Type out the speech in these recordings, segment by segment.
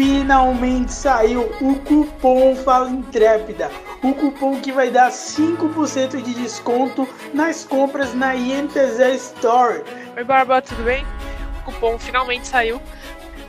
finalmente saiu o cupom Fala Intrépida. O cupom que vai dar 5% de desconto nas compras na INTZ Store. Oi, Barba, tudo bem? O cupom finalmente saiu.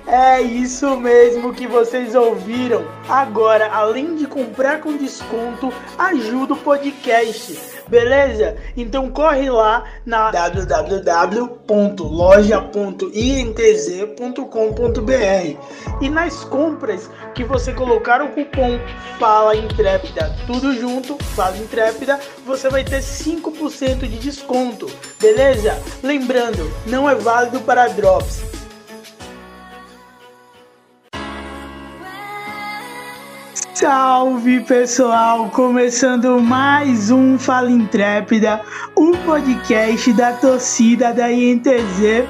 É isso mesmo que vocês ouviram. Agora, além de comprar com desconto, ajuda o podcast. Beleza? Então corre lá na www.loja.intz.com.br e nas compras que você colocar o cupom Fala Intrépida, tudo junto, Fala Intrépida, você vai ter 5% de desconto. Beleza? Lembrando, não é válido para drops. Salve pessoal, começando mais um Fala Intrépida, o podcast da torcida da INTZ.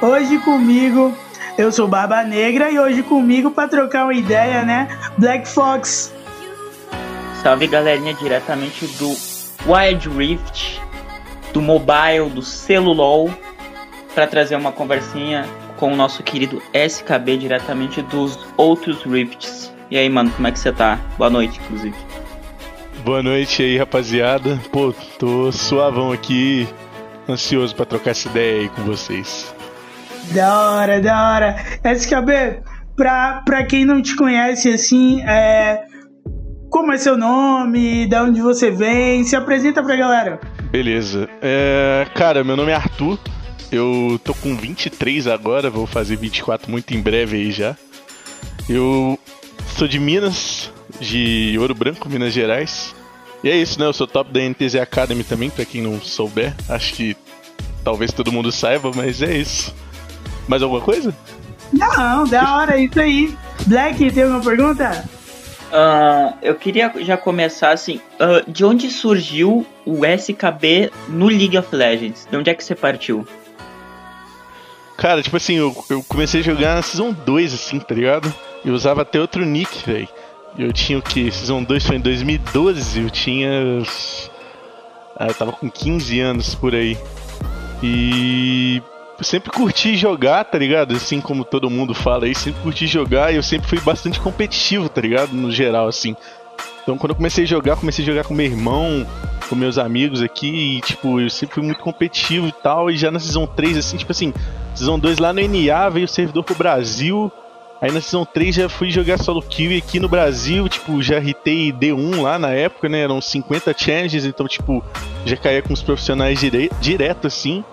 Hoje comigo, eu sou Barba Negra e hoje comigo para trocar uma ideia, né? Black Fox. Salve galerinha, diretamente do Wild Rift, do mobile, do celulol, para trazer uma conversinha com o nosso querido SKB diretamente dos outros Rifts. E aí, mano, como é que você tá? Boa noite, inclusive. Boa noite aí, rapaziada. Pô, tô suavão aqui, ansioso para trocar essa ideia aí com vocês. Da hora, da hora. SKB, pra, pra quem não te conhece assim, é, como é seu nome, da onde você vem, se apresenta pra galera. Beleza. É, cara, meu nome é Arthur, eu tô com 23 agora, vou fazer 24 muito em breve aí já. Eu sou de Minas, de Ouro Branco, Minas Gerais. E é isso, né? Eu sou top da NTZ Academy também, pra quem não souber. Acho que talvez todo mundo saiba, mas é isso. Mais alguma coisa? Não, da hora, isso aí. Black, tem alguma pergunta? Uh, eu queria já começar assim, uh, de onde surgiu o SKB no League of Legends? De onde é que você partiu? Cara, tipo assim, eu, eu comecei a jogar na Season 2, assim, tá ligado? Eu usava até outro nick, velho. Eu tinha o que? Season 2 foi em 2012, eu tinha. Ah, eu tava com 15 anos por aí. E sempre curti jogar, tá ligado? Assim como todo mundo fala aí, sempre curti jogar e eu sempre fui bastante competitivo, tá ligado? No geral, assim. Então quando eu comecei a jogar, comecei a jogar com meu irmão, com meus amigos aqui, e tipo, eu sempre fui muito competitivo e tal, e já na Season 3, assim, tipo assim, Season 2 lá no NA, veio o servidor pro Brasil, aí na Season 3 já fui jogar solo kill e aqui no Brasil, tipo, já hitei D1 lá na época, né, eram 50 challenges, então, tipo, já caía com os profissionais dire direto, assim,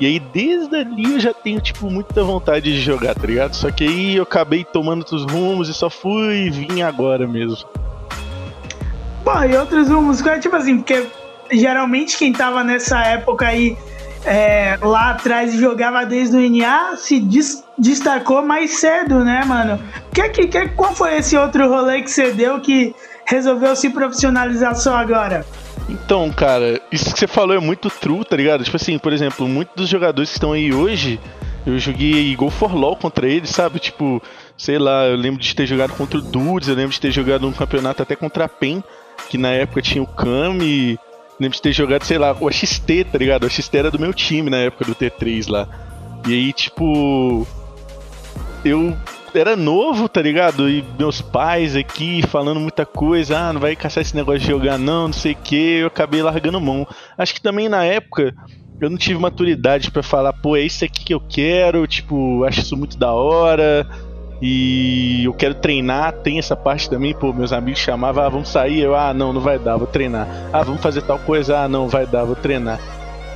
e aí, desde ali eu já tenho, tipo, muita vontade de jogar, tá ligado? Só que aí eu acabei tomando outros rumos e só fui vir agora mesmo. Pô, e outros rumos, tipo assim, porque geralmente quem tava nessa época aí é, lá atrás e jogava desde o NA se dis destacou mais cedo, né, mano? Que, que, que, qual foi esse outro rolê que você deu que resolveu se profissionalizar só agora? Então, cara, isso que você falou é muito true, tá ligado? Tipo assim, por exemplo, muitos dos jogadores que estão aí hoje, eu joguei Go for LOL contra eles, sabe? Tipo, sei lá, eu lembro de ter jogado contra o Dudes, eu lembro de ter jogado um campeonato até contra a PEN, que na época tinha o Kami, lembro de ter jogado, sei lá, o XT, tá ligado? O XT era do meu time na época do T3 lá. E aí, tipo. Eu era novo, tá ligado? E meus pais aqui falando muita coisa, ah, não vai caçar esse negócio de jogar não, não sei o que, eu acabei largando mão. Acho que também na época eu não tive maturidade para falar, pô, é isso aqui que eu quero, tipo, acho isso muito da hora. E eu quero treinar, tem essa parte também, pô, meus amigos chamavam, ah, vamos sair, eu, ah, não, não vai dar, vou treinar. Ah, vamos fazer tal coisa, ah, não, vai dar, vou treinar.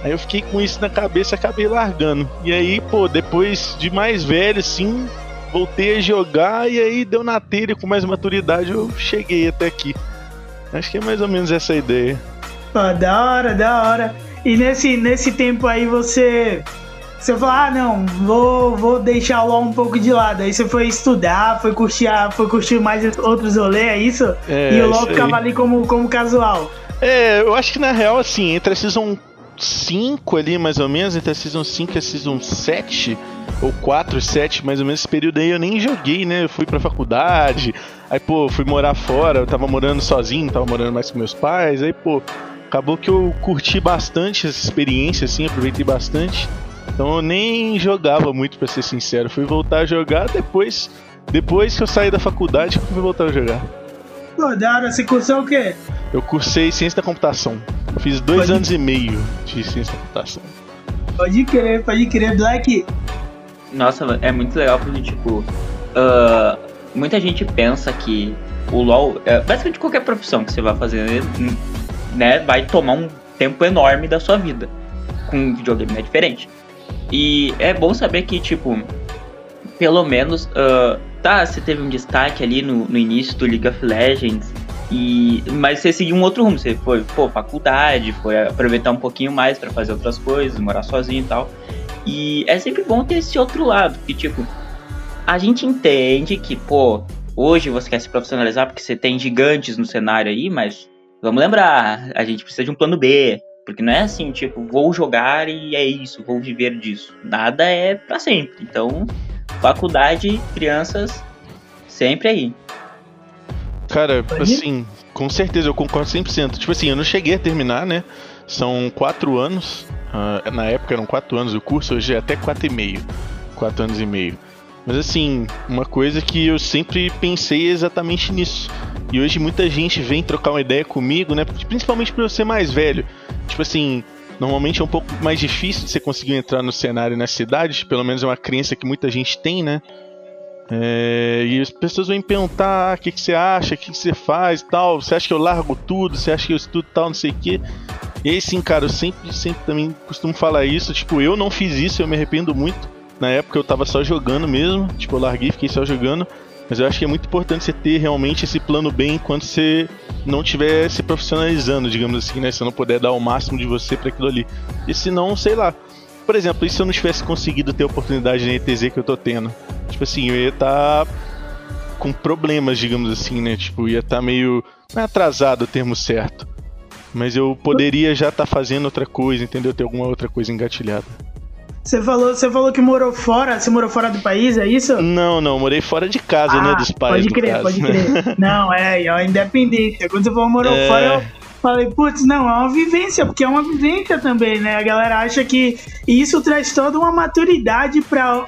Aí eu fiquei com isso na cabeça, acabei largando. E aí, pô, depois de mais velho, assim, voltei a jogar e aí deu na telha com mais maturidade, eu cheguei até aqui. Acho que é mais ou menos essa a ideia. Pô, da hora, da hora. E nesse, nesse tempo aí você você falou, ah, não, vou, vou deixar o LOL um pouco de lado. Aí você foi estudar, foi curtir, foi curtir mais outros rolês, é isso? É, e o LOL ficava ali como, como casual. É, eu acho que na real, assim, entre a Season 5 ali, mais ou menos, entre a Season 5 e a Season 7, ou 4, 7, mais ou menos, esse período aí eu nem joguei, né? Eu fui pra faculdade, aí, pô, fui morar fora, eu tava morando sozinho, tava morando mais com meus pais, aí, pô, acabou que eu curti bastante essa experiência, assim, aproveitei bastante. Então eu nem jogava muito, para ser sincero. Fui voltar a jogar depois Depois que eu saí da faculdade, que eu fui voltar a jogar. Pô, da hora, você cursou o quê? Eu cursei ciência da computação. Fiz dois Pode- anos e meio de ciência da computação. Pode crer, pode crer. Black, Nossa, é muito legal porque, tipo, ah, muita gente pensa que o LoL, é, basicamente qualquer profissão que você vai fazer, né, vai tomar um tempo enorme da sua vida. Com videogame é diferente. E é bom saber que, tipo, pelo menos, ah, tá, você teve um destaque ali no, no início do League of Legends, e, mas você seguiu um outro rumo, você foi, pô, faculdade, foi aproveitar um pouquinho mais pra fazer outras coisas, morar sozinho e tal. E é sempre bom ter esse outro lado, que tipo, a gente entende que, pô, hoje você quer se profissionalizar porque você tem gigantes no cenário aí, mas vamos lembrar, a gente precisa de um plano B. Porque não é assim, tipo, vou jogar e é isso, vou viver disso. Nada é pra sempre. Então, faculdade, crianças, sempre aí. Cara, assim, com certeza eu concordo 100%. Tipo assim, eu não cheguei a terminar, né? São quatro anos. ah, na época eram quatro anos o curso, hoje é até quatro e meio. Quatro anos e meio. Mas assim, uma coisa que eu sempre pensei é exatamente nisso. E hoje muita gente vem trocar uma ideia comigo, né? Principalmente por eu ser mais velho. Tipo assim, normalmente é um pouco mais difícil de você conseguir entrar no cenário na cidade, pelo menos é uma crença que muita gente tem, né? É, e as pessoas vêm me perguntar ah, o que, que você acha, o que, que você faz tal. Você acha que eu largo tudo? Você acha que eu estudo tal, não sei o quê? E aí sim, cara, eu sempre, sempre também costumo falar isso. Tipo, eu não fiz isso, eu me arrependo muito. Na época eu tava só jogando mesmo. Tipo, eu larguei, fiquei só jogando. Mas eu acho que é muito importante você ter realmente esse plano B enquanto você não estiver se profissionalizando, digamos assim, né? Se não puder dar o máximo de você para aquilo ali. E se não, sei lá. Por exemplo, e se eu não tivesse conseguido ter a oportunidade na ETZ que eu tô tendo? Tipo assim, eu ia estar com problemas, digamos assim, né? Tipo, ia estar meio. Não é atrasado o termo certo. Mas eu poderia já estar fazendo outra coisa, entendeu? Ter alguma outra coisa engatilhada. Você falou, você falou que morou fora, você morou fora do país, é isso? Não, não, morei fora de casa, né? Dos pais. Pode crer, caso. pode crer. Não, é, é independência. Quando você falou morou É. fora, eu falei, putz, não, é uma vivência, porque é uma vivência também, né? A galera acha que isso traz toda uma maturidade pra,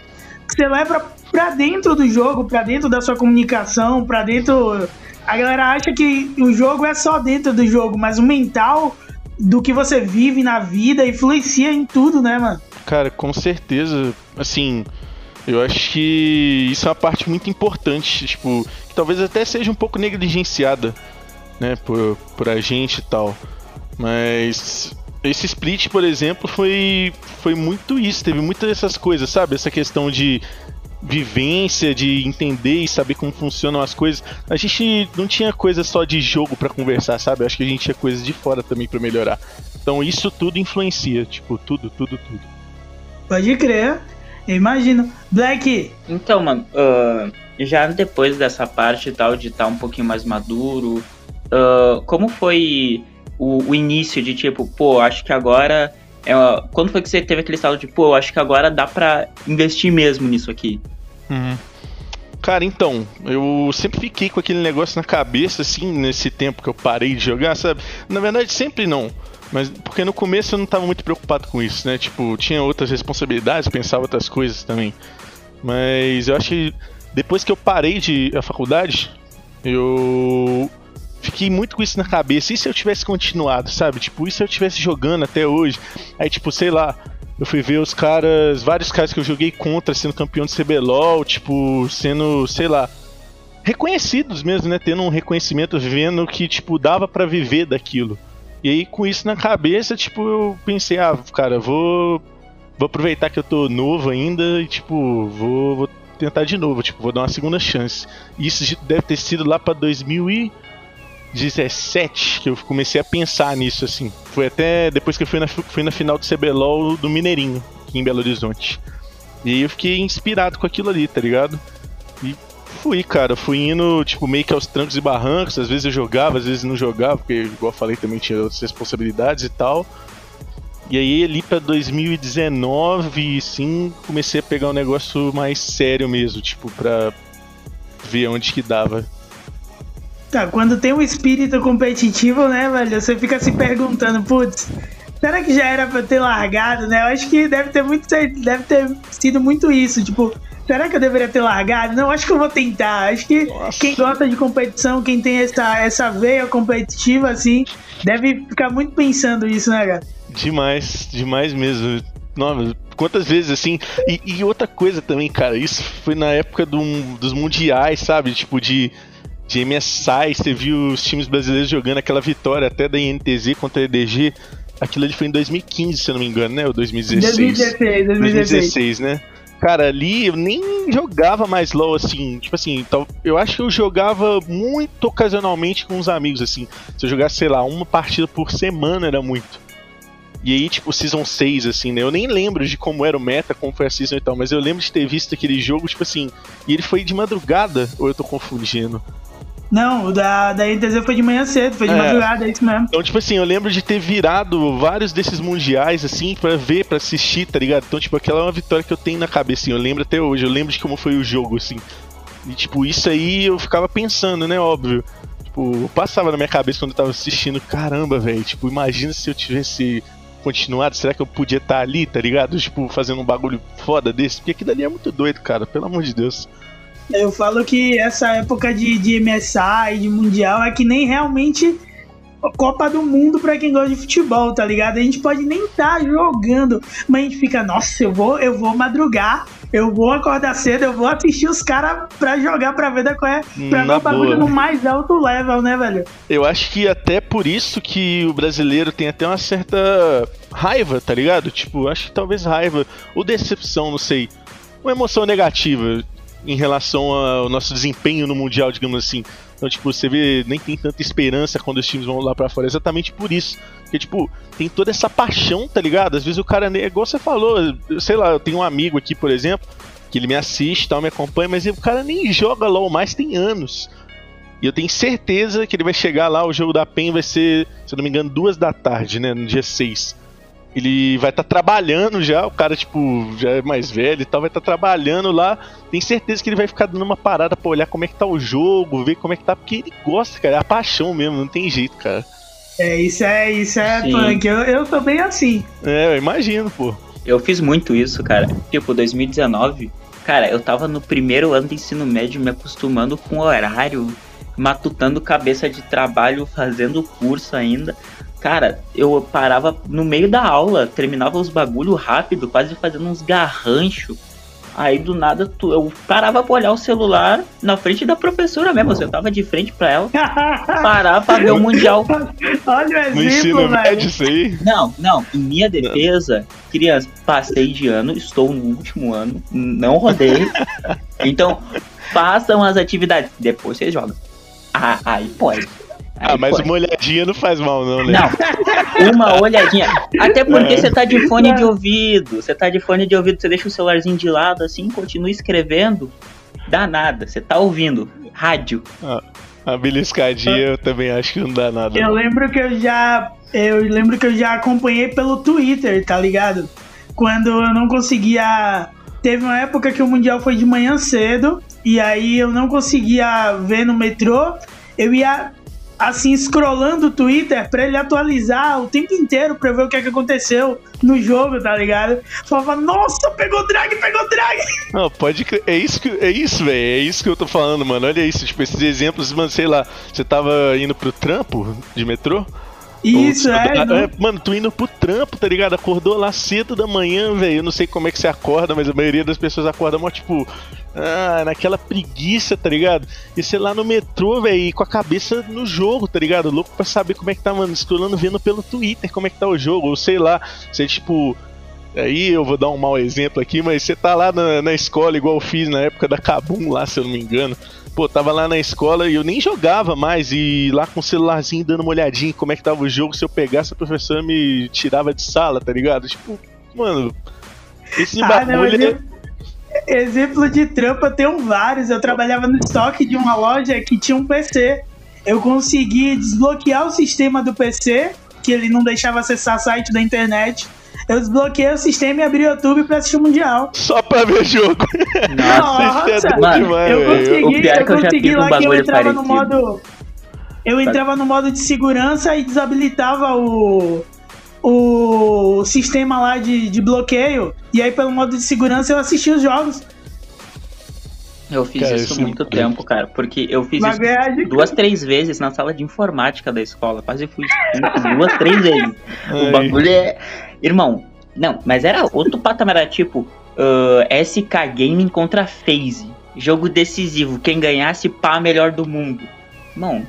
que você leva pra dentro do jogo, pra dentro da sua comunicação, pra dentro. A galera acha que o jogo é só dentro do jogo, mas o mental do que você vive na vida influencia em tudo, né, mano? Cara, com certeza, assim, eu acho que isso é uma parte muito importante, tipo, que talvez até seja um pouco negligenciada, né, por, por a gente e tal. Mas esse split, por exemplo, foi, foi muito isso, teve muitas dessas coisas, sabe? Essa questão de vivência, de entender e saber como funcionam as coisas. A gente não tinha coisa só de jogo pra conversar, sabe? Acho que a gente tinha coisas de fora também pra melhorar. Então isso tudo influencia, tipo, tudo, tudo, tudo. Pode crer. Eu imagino. Black, Então, mano, ah, já depois dessa parte e tal, de estar um pouquinho mais maduro, ah, como foi o, o início de tipo, pô, acho que agora. É, quando foi que você teve aquele estado de, pô, acho que agora dá pra investir mesmo nisso aqui? Cara, então, eu sempre fiquei com aquele negócio na cabeça, assim, nesse tempo que eu parei de jogar, sabe? Na verdade, sempre não. Mas porque no começo eu não tava muito preocupado com isso, né? Tipo, tinha outras responsabilidades, pensava outras coisas também. Mas eu acho que depois que eu parei de a faculdade, eu fiquei muito com isso na cabeça. E se eu tivesse continuado, sabe? Tipo, e se eu tivesse jogando até hoje? Aí, tipo, sei lá, eu fui ver os caras, vários caras que eu joguei contra sendo campeão de CBLOL, tipo, sendo, sei lá, reconhecidos mesmo, né? Tendo um reconhecimento, vendo que, tipo, dava pra viver daquilo. E aí, com isso na cabeça, tipo, eu pensei, ah, cara, vou. Vou aproveitar que eu tô novo ainda e, tipo, vou, vou tentar de novo, tipo, vou dar uma segunda chance. E isso deve ter sido lá pra 2017 que eu comecei a pensar nisso, assim. Foi até depois que eu fui na, fui na final do CBLOL do Mineirinho, aqui em Belo Horizonte. E aí eu fiquei inspirado com aquilo ali, tá ligado? E fui, cara, fui indo, tipo, meio que aos trancos e barrancos. Às vezes eu jogava, às vezes não jogava, porque, igual eu falei, também tinha outras responsabilidades e tal. E aí, ali pra 2019, sim, comecei a pegar um negócio mais sério mesmo, tipo, pra ver onde que dava. Tá, quando tem um espírito competitivo, né, velho? Você fica se perguntando, putz, será que já era pra eu ter largado, né? Eu acho que deve ter muito deve ter sido muito isso. Tipo, será que eu deveria ter largado? Não, acho que eu vou tentar. Acho que Nossa. quem gosta de competição, quem tem essa, essa veia competitiva, assim, deve ficar muito pensando isso, né, cara? Demais, demais mesmo. Nossa, quantas vezes assim. E, e, outra coisa também, cara, isso foi na época do, dos mundiais, sabe? Tipo, de, de MSI, você viu os times brasileiros jogando aquela vitória até da INTZ contra a EDG. Aquilo ali foi em 2015, se eu não me engano, né? Ou 2016? 2016, 2016. 2016 né? Cara, ali eu nem jogava mais LoL assim. Tipo assim, eu acho que eu jogava muito ocasionalmente com os amigos, assim. Se eu jogasse, sei lá, uma partida por semana era muito. E aí, tipo, Season 6, assim, né? Eu nem lembro de como era o meta, como foi a Season e tal, mas eu lembro de ter visto aquele jogo, tipo assim, e ele foi de madrugada, ou eu tô confundindo? Não, o da, da NTZ foi de manhã cedo, foi de é. madrugada, é isso mesmo. Então, tipo assim, eu lembro de ter virado vários desses mundiais, assim, pra ver, pra assistir, tá ligado? Então, tipo, aquela é uma vitória que eu tenho na cabeça, assim, eu lembro até hoje, eu lembro de como foi o jogo, assim. E, tipo, isso aí eu ficava pensando, né, óbvio. Tipo, passava na minha cabeça quando eu tava assistindo, caramba, velho, tipo, imagina se eu tivesse continuado, será que eu podia estar tá ali, tá ligado? Tipo, fazendo um bagulho foda desse? Porque aquilo ali é muito doido, cara, pelo amor de Deus. Eu falo que essa época de, de MSI, de Mundial, é que nem realmente Copa do Mundo para quem gosta de futebol, tá ligado? A gente pode nem estar tá jogando, mas a gente fica, nossa, eu vou, eu vou madrugar, eu vou acordar cedo, eu vou assistir os caras pra jogar pra ver da qual é, pra ver o bagulho no mais alto level, né, velho? Eu acho que até por isso que o brasileiro tem até uma certa raiva, tá ligado? Tipo, acho que talvez raiva ou decepção, não sei. Uma emoção negativa em relação ao nosso desempenho no Mundial, digamos assim. Então, tipo, você vê, nem tem tanta esperança quando os times vão lá para fora. É exatamente por isso. Porque, tipo, tem toda essa paixão, tá ligado? Às vezes o cara, é igual você falou, sei lá, eu tenho um amigo aqui, por exemplo, que ele me assiste tal, me acompanha, mas o cara nem joga LOL mais tem anos. E eu tenho certeza que ele vai chegar lá, o jogo da PEN vai ser, se eu não me engano, duas da tarde, né? No dia 6 ele vai estar tá trabalhando já, o cara, tipo, já é mais velho e tal, vai estar tá trabalhando lá. Tem certeza que ele vai ficar dando uma parada pra olhar como é que tá o jogo, ver como é que tá, porque ele gosta, cara, é a paixão mesmo, não tem jeito, cara. É, isso é, isso é punk. Eu, eu tô bem assim. É, eu imagino, pô. Eu fiz muito isso, cara. Tipo, 2019, cara, eu tava no primeiro ano de ensino médio me acostumando com o horário, matutando cabeça de trabalho, fazendo curso ainda. Cara, eu parava no meio da aula, terminava os bagulho rápido, quase fazendo uns garranchos. Aí do nada tu, eu parava pra olhar o celular na frente da professora mesmo. Eu tava de frente pra ela, parar pra ver o Mundial. Olha o exemplo, velho. Isso aí. Não, não. Em minha defesa, criança, passei de ano, estou no último ano, não rodei. então, façam as atividades. Depois vocês jogam. Ah, aí pode. Ah, mas uma olhadinha não faz mal, não, né? Não, uma olhadinha. Até porque é. você tá de fone de ouvido. Você tá de fone de ouvido, você deixa o celularzinho de lado assim, continua escrevendo. Dá nada, você tá ouvindo. Rádio. Ah, a beliscadinha eu também acho que não dá nada. Eu lembro que eu já. Eu lembro que eu já acompanhei pelo Twitter, tá ligado? Quando eu não conseguia. Teve uma época que o Mundial foi de manhã cedo, e aí eu não conseguia ver no metrô. Eu ia assim, scrollando o Twitter pra ele atualizar o tempo inteiro pra ver o que, é que aconteceu no jogo, tá ligado? Falava, nossa, pegou drag, pegou drag! Não, pode crer. É isso, que, é isso, velho. É isso que eu tô falando, mano. Olha isso, tipo, esses exemplos, mano, sei lá, você tava indo pro trampo de metrô? Isso, é, é. Mano, tu indo pro trampo, tá ligado? Acordou lá cedo da manhã, velho. Eu não sei como é que você acorda, mas a maioria das pessoas acorda mó, tipo, ah, naquela preguiça, tá ligado? E sei lá no metrô, velho, com a cabeça no jogo, tá ligado? Louco pra saber como é que tá, mano. Escolando vendo pelo Twitter como é que tá o jogo. Ou sei lá, você tipo. Aí eu vou dar um mau exemplo aqui, mas você tá lá na, na escola, igual eu fiz na época da Kabum lá, se eu não me engano pô, tava lá na escola e eu nem jogava mais, e lá com o celularzinho dando uma olhadinha em como é que tava o jogo, se eu pegasse a professora me tirava de sala, tá ligado? Tipo, mano, esse ah, bagulho. Não, exemplo, de trampa eu tenho vários. Eu trabalhava no estoque de uma loja que tinha um PC. Eu consegui desbloquear o sistema do PC, que ele não deixava acessar site da internet eu desbloqueei o sistema e abri o YouTube pra assistir o Mundial. Só pra ver jogo. Nossa, é Mano, demais, eu consegui, eu, eu consegui lá um que eu entrava no modo. Eu entrava no modo de segurança e desabilitava o, o sistema lá de, de bloqueio. E aí, pelo modo de segurança, eu assistia os jogos. Eu fiz Cara, isso é muito tempo, cara. Porque eu fiz isso de duas, três vezes na sala de informática da escola. Quase fui duas, três vezes. O bagulho é. Irmão, não, mas era outro patamar, era tipo ah, SK Gaming contra FaZe. Jogo decisivo. Quem ganhasse, pá, melhor do mundo. Irmão,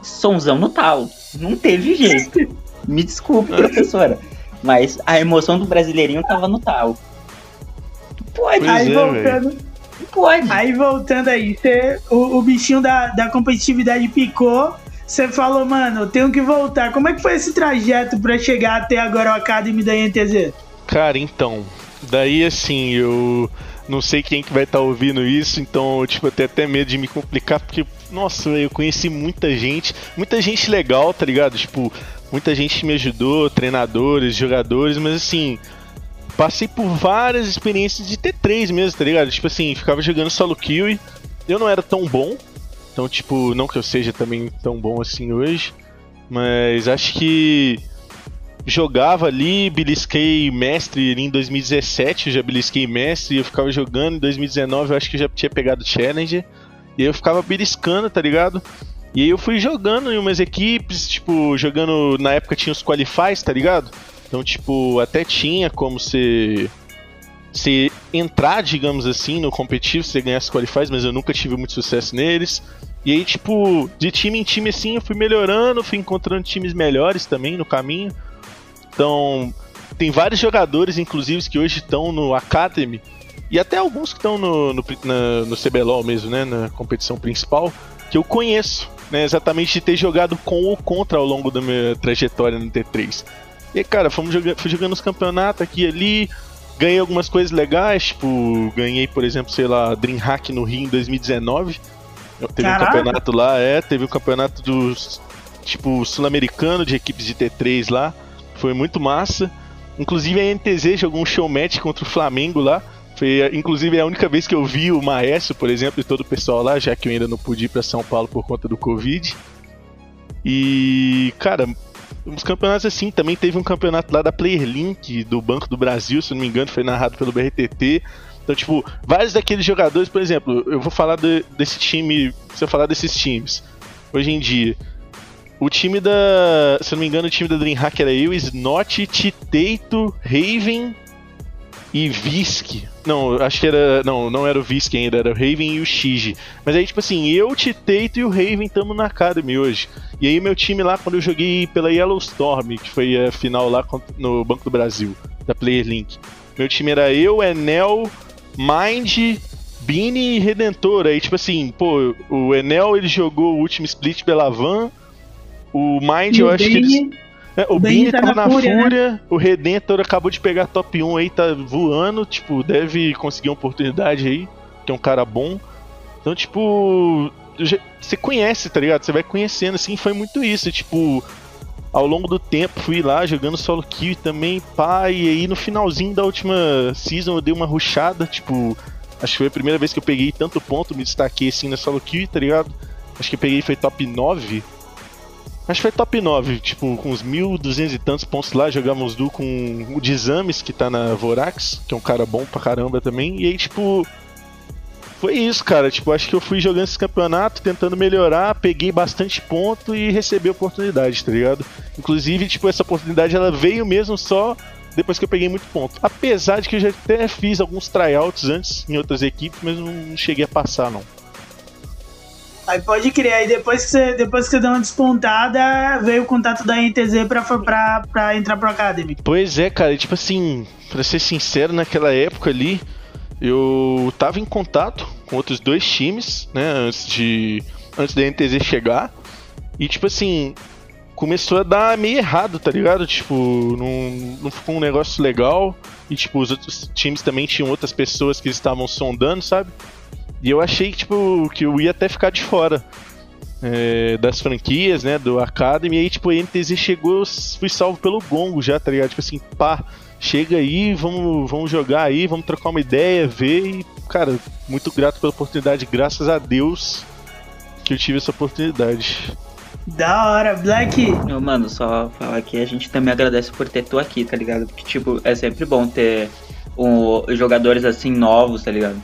sonzão no talo. Não teve jeito. Me desculpe, professora. Mas a emoção do brasileirinho tava no talo. Pode, Pois Aí é, voltando, pode. aí voltando aí, você, o, o bichinho da, da competitividade picou. Você falou, mano, eu tenho que voltar. Como é que foi esse trajeto pra chegar até agora o Academy da INTZ? Cara, então. Daí assim, eu não sei quem que vai estar ouvindo isso, então, tipo, eu tenho até medo de me complicar, porque, nossa, eu conheci muita gente, muita gente legal, tá ligado? Tipo, muita gente me ajudou, treinadores, jogadores, mas assim, passei por várias experiências de T3 mesmo, tá ligado? Tipo assim, ficava jogando solo kill, eu não era tão bom, então, tipo, não que eu seja também tão bom assim hoje, mas acho que jogava ali, belisquei mestre ali em 2017, eu já belisquei mestre, e eu ficava jogando em 2019, eu acho que eu já tinha pegado Challenger, e eu ficava beliscando, tá ligado? E aí eu fui jogando em umas equipes, tipo, jogando, na época tinha os qualifies, tá ligado? Então, tipo, até tinha como você se entrar, digamos assim, no competitivo, você ganhar os qualifies, mas eu nunca tive muito sucesso neles. E aí, tipo, de time em time assim, eu fui melhorando, fui encontrando times melhores também no caminho. Então, tem vários jogadores, inclusive, que hoje estão no Academy, e até alguns que estão no, no, no CBLOL mesmo, né, na competição principal, que eu conheço, né, exatamente de ter jogado com ou contra ao longo da minha trajetória no T3. E, cara, fomos joga fui jogando os campeonatos aqui e ali, ganhei algumas coisas legais, tipo, ganhei, por exemplo, sei lá, Dreamhack no Rio em 2019. Teve Caraca! um campeonato lá, é, teve um campeonato dos, tipo, sul-americano de equipes de T3 lá. Foi muito massa. Inclusive a NTZ jogou um showmatch contra o Flamengo lá. Foi, inclusive, a única vez que eu vi o Maestro, por exemplo, e todo o pessoal lá, já que eu ainda não pude ir pra São Paulo por conta do Covid. E, cara, uns campeonatos assim, também teve um campeonato lá da Player Link, do Banco do Brasil, se não me engano, foi narrado pelo BRTT. Então, tipo, vários daqueles jogadores, por exemplo, eu vou falar de- desse time, se eu falar desses times, hoje em dia, o time da, se eu não me engano, o time da Dreamhack era eu, Snot, Titeito, Raven e Visk. Não, acho que era, não, não era o Visk ainda, era o Raven e o Shiji. Mas aí, tipo assim, eu, Titeito e o Raven estamos na Academy hoje. E aí meu time lá, quando eu joguei pela Yellow Storm, que foi a final lá no Banco do Brasil, da Player Link. Meu time era eu, Enel, Mind, Bini e Redentor. Aí, tipo assim, pô, o Enel ele jogou o último split pela Van. O Mind, E eu o acho que eles. É, o Bini tá tá, na Fúria, Fúria, né? o Redentor acabou de pegar top 1 aí, tá voando, tipo, deve conseguir uma oportunidade aí, que é um cara bom. Então, tipo, você conhece, tá ligado? Você vai conhecendo, assim, foi muito isso, tipo, ao longo do tempo fui lá jogando solo kill também, pá, e aí no finalzinho da última season eu dei uma rushada, tipo, acho que foi a primeira vez que eu peguei tanto ponto, me destaquei assim na solo kill, tá ligado? Acho que eu peguei foi top 9. Acho que foi top 9, tipo, com uns 1.200 e tantos pontos lá, jogamos duo com o Dizames, que tá na Vorax, que é um cara bom pra caramba também, e aí, tipo, foi isso, cara. Tipo, acho que eu fui jogando esse campeonato, tentando melhorar, peguei bastante ponto e recebi oportunidade, tá ligado? Inclusive, tipo, essa oportunidade ela veio mesmo só depois que eu peguei muito ponto. Apesar de que eu já até fiz alguns tryouts antes em outras equipes, mas não cheguei a passar, não. Aí pode crer, aí depois que você, depois que você deu uma despontada, veio o contato da NTZ pra, pra, pra entrar pro Academy. Pois é, cara, tipo assim, pra ser sincero, naquela época ali, eu tava em contato com outros dois times, né, antes de antes da NTZ chegar. E tipo assim, começou a dar meio errado, tá ligado? Tipo, não, não ficou um negócio legal. E tipo, os outros times também tinham outras pessoas que estavam sondando, sabe? E eu achei tipo, que eu ia até ficar de fora é, das franquias, né, do Academy, e aí, tipo, a NTZ chegou, eu fui salvo pelo Gongo já, tá ligado? Tipo assim, pá, chega aí, vamos, vamos jogar aí, vamos trocar uma ideia, ver, e, cara, muito grato pela oportunidade, graças a Deus que eu tive essa oportunidade. Da hora, Black. Meu, mano, só falar que a gente também agradece por ter tu aqui, tá ligado? Porque, tipo, é sempre bom ter um, jogadores assim novos, tá ligado?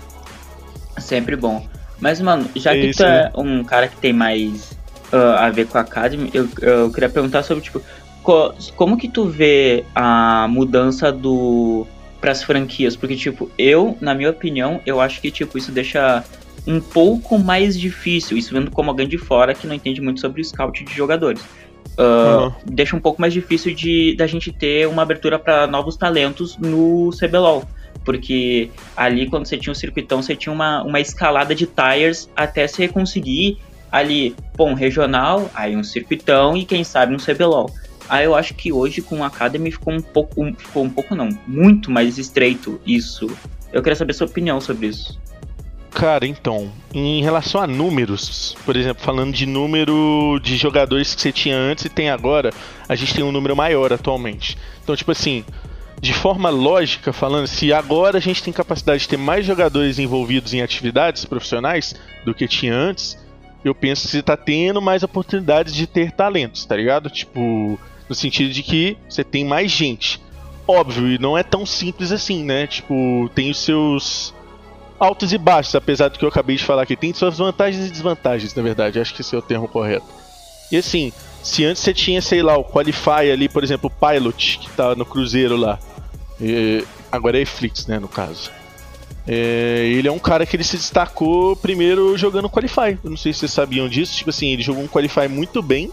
Sempre bom. Mas, mano, já É que isso, tu é né? um cara que tem mais ah, a ver com a Academy, eu, eu queria perguntar sobre, tipo, co- como que tu vê a mudança do pras franquias? Porque, tipo, eu, na minha opinião, eu acho que, tipo, isso deixa um pouco mais difícil, isso vendo como alguém de fora que não entende muito sobre o scout de jogadores. Ah, Uhum. Deixa um pouco mais difícil de da gente ter uma abertura para novos talentos no CBLOL. Porque ali, quando você tinha o circuitão, você tinha uma, uma escalada de tires até você conseguir ali, pô, um regional, aí um circuitão e quem sabe um CBLOL. Aí eu acho que hoje com o Academy ficou um pouco, um- ficou um pouco não, muito mais estreito isso. Eu queria saber sua opinião sobre isso. Cara, então, em relação a números, por exemplo, falando de número de jogadores que você tinha antes e tem agora, a gente tem um número maior atualmente. Então, tipo assim, de forma lógica falando, se agora a gente tem capacidade de ter mais jogadores envolvidos em atividades profissionais do que tinha antes, eu penso que você tá tendo mais oportunidades de ter talentos, tá ligado? Tipo, no sentido de que você tem mais gente. Óbvio, e não é tão simples assim, né? Tipo, tem os seus altos e baixos, apesar do que eu acabei de falar aqui. Tem suas vantagens e desvantagens, na verdade. Acho que esse é o termo correto. E assim, se antes você tinha, sei lá, o Qualify ali, por exemplo, o Pilot, que tá no Cruzeiro lá. Agora é Eflix, né, no caso. É, ele é um cara que ele se destacou primeiro jogando Qualify. Eu não sei se vocês sabiam disso. Tipo assim, ele jogou um Qualify muito bem.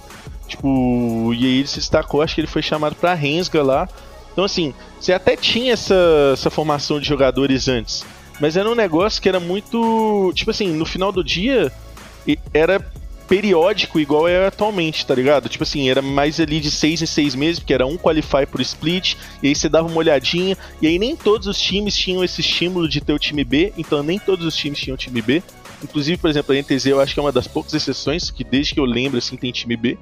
Tipo, e aí ele se destacou. Acho que ele foi chamado pra Rensga lá. Então, assim, você até tinha essa, essa formação de jogadores antes. Mas era um negócio que era muito. Tipo assim, no final do dia, era periódico igual é atualmente, tá ligado? Tipo assim, era mais ali de seis em seis meses, porque era um qualify por split, e aí você dava uma olhadinha, e aí nem todos os times tinham esse estímulo de ter o time B, então nem todos os times tinham time B. Inclusive, por exemplo, a NTZ eu acho que é uma das poucas exceções que desde que eu lembro assim tem time B.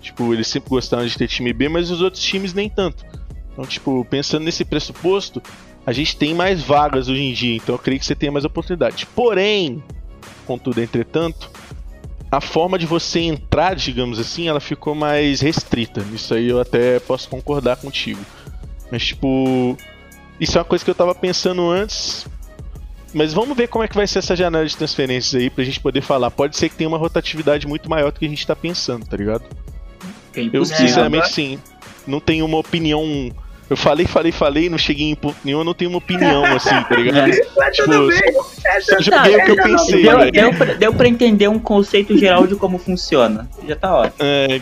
Tipo, eles sempre gostaram de ter time B, mas os outros times nem tanto. Então, tipo, pensando nesse pressuposto, a gente tem mais vagas hoje em dia, então eu creio que você tenha mais oportunidade. Porém, contudo, entretanto, a forma de você entrar, digamos assim, ela ficou mais restrita. Isso aí eu até posso concordar contigo. Mas, tipo, isso é uma coisa que eu tava pensando antes. Mas vamos ver como é que vai ser essa janela de transferências aí pra gente poder falar. Pode ser que tenha uma rotatividade muito maior do que a gente tá pensando, tá ligado? É Eu, sinceramente, sim. Não tenho uma opinião. Eu falei, falei, falei, não cheguei em ponto nenhum, eu não tenho uma opinião, assim, tá ligado? É. Mas Tipo, tudo bem. É, Só tudo joguei o que eu bem, pensei, Deu, velho. deu, pra, deu pra entender um conceito geral de como funciona. Já tá ótimo. É,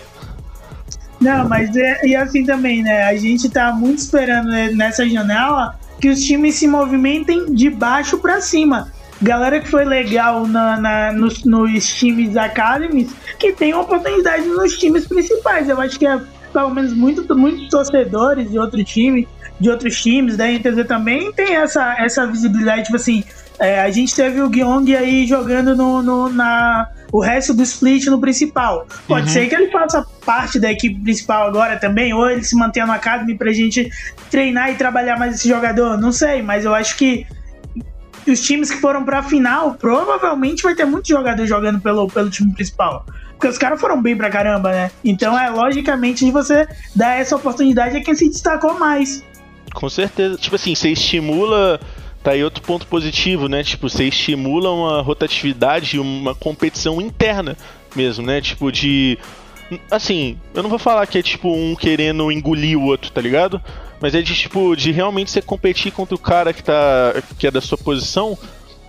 Não, mas é, e assim também, né? A gente tá muito esperando né, nessa janela que os times se movimentem de baixo pra cima. Galera que foi legal na, na- nos, nos times academies, que tem oportunidade nos times principais. Eu acho que é, pelo menos muito, muitos torcedores de outro time, de outros times, da NTZ também tem essa, essa visibilidade, tipo assim, é, a gente teve o Gyeong aí jogando no, no- na, o resto do split no principal. Pode Uhum. ser que ele faça parte da equipe principal agora também, ou ele se mantenha no Academy pra gente treinar e trabalhar mais esse jogador. Não sei, mas eu acho que os times que foram pra final provavelmente vai ter muito jogador jogando pelo, pelo time principal. Porque os caras foram bem pra caramba, né? Então é logicamente de você dar essa oportunidade a quem se destacou mais. Com certeza. Tipo assim, você estimula. Tá aí outro ponto positivo, né? Tipo, você estimula uma rotatividade e uma competição interna mesmo, né? Tipo, de. Assim, eu não vou falar que é tipo um querendo engolir o outro, tá ligado? Mas é de tipo, de realmente você competir contra o cara que tá. que é da sua posição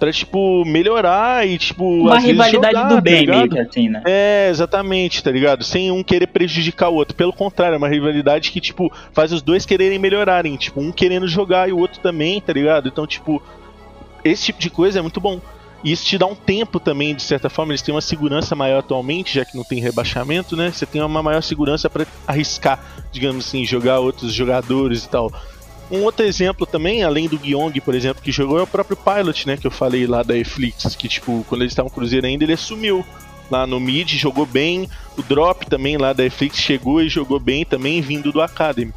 pra, tipo, melhorar e, tipo. Uma rivalidade jogar, do tá bem, ligado? meio que assim, né? É, exatamente, tá ligado? Sem um querer prejudicar o outro. Pelo contrário, é uma rivalidade que, tipo, faz os dois quererem melhorarem. Tipo, um querendo jogar e o outro também, tá ligado? Então, tipo, esse tipo de coisa é muito bom. E isso te dá um tempo também, de certa forma. Eles têm uma segurança maior atualmente, já que não tem rebaixamento, né? Você tem uma maior segurança pra arriscar, digamos assim, jogar outros jogadores e tal. Um outro exemplo também, além do Gyeong, por exemplo, que jogou, é o próprio Pilot, né? Que eu falei lá da Eflix, que, tipo, quando eles estavam no Cruzeiro ainda, ele assumiu lá no mid, jogou bem. O Drop também lá da Eflix chegou e jogou bem também, vindo do Academy.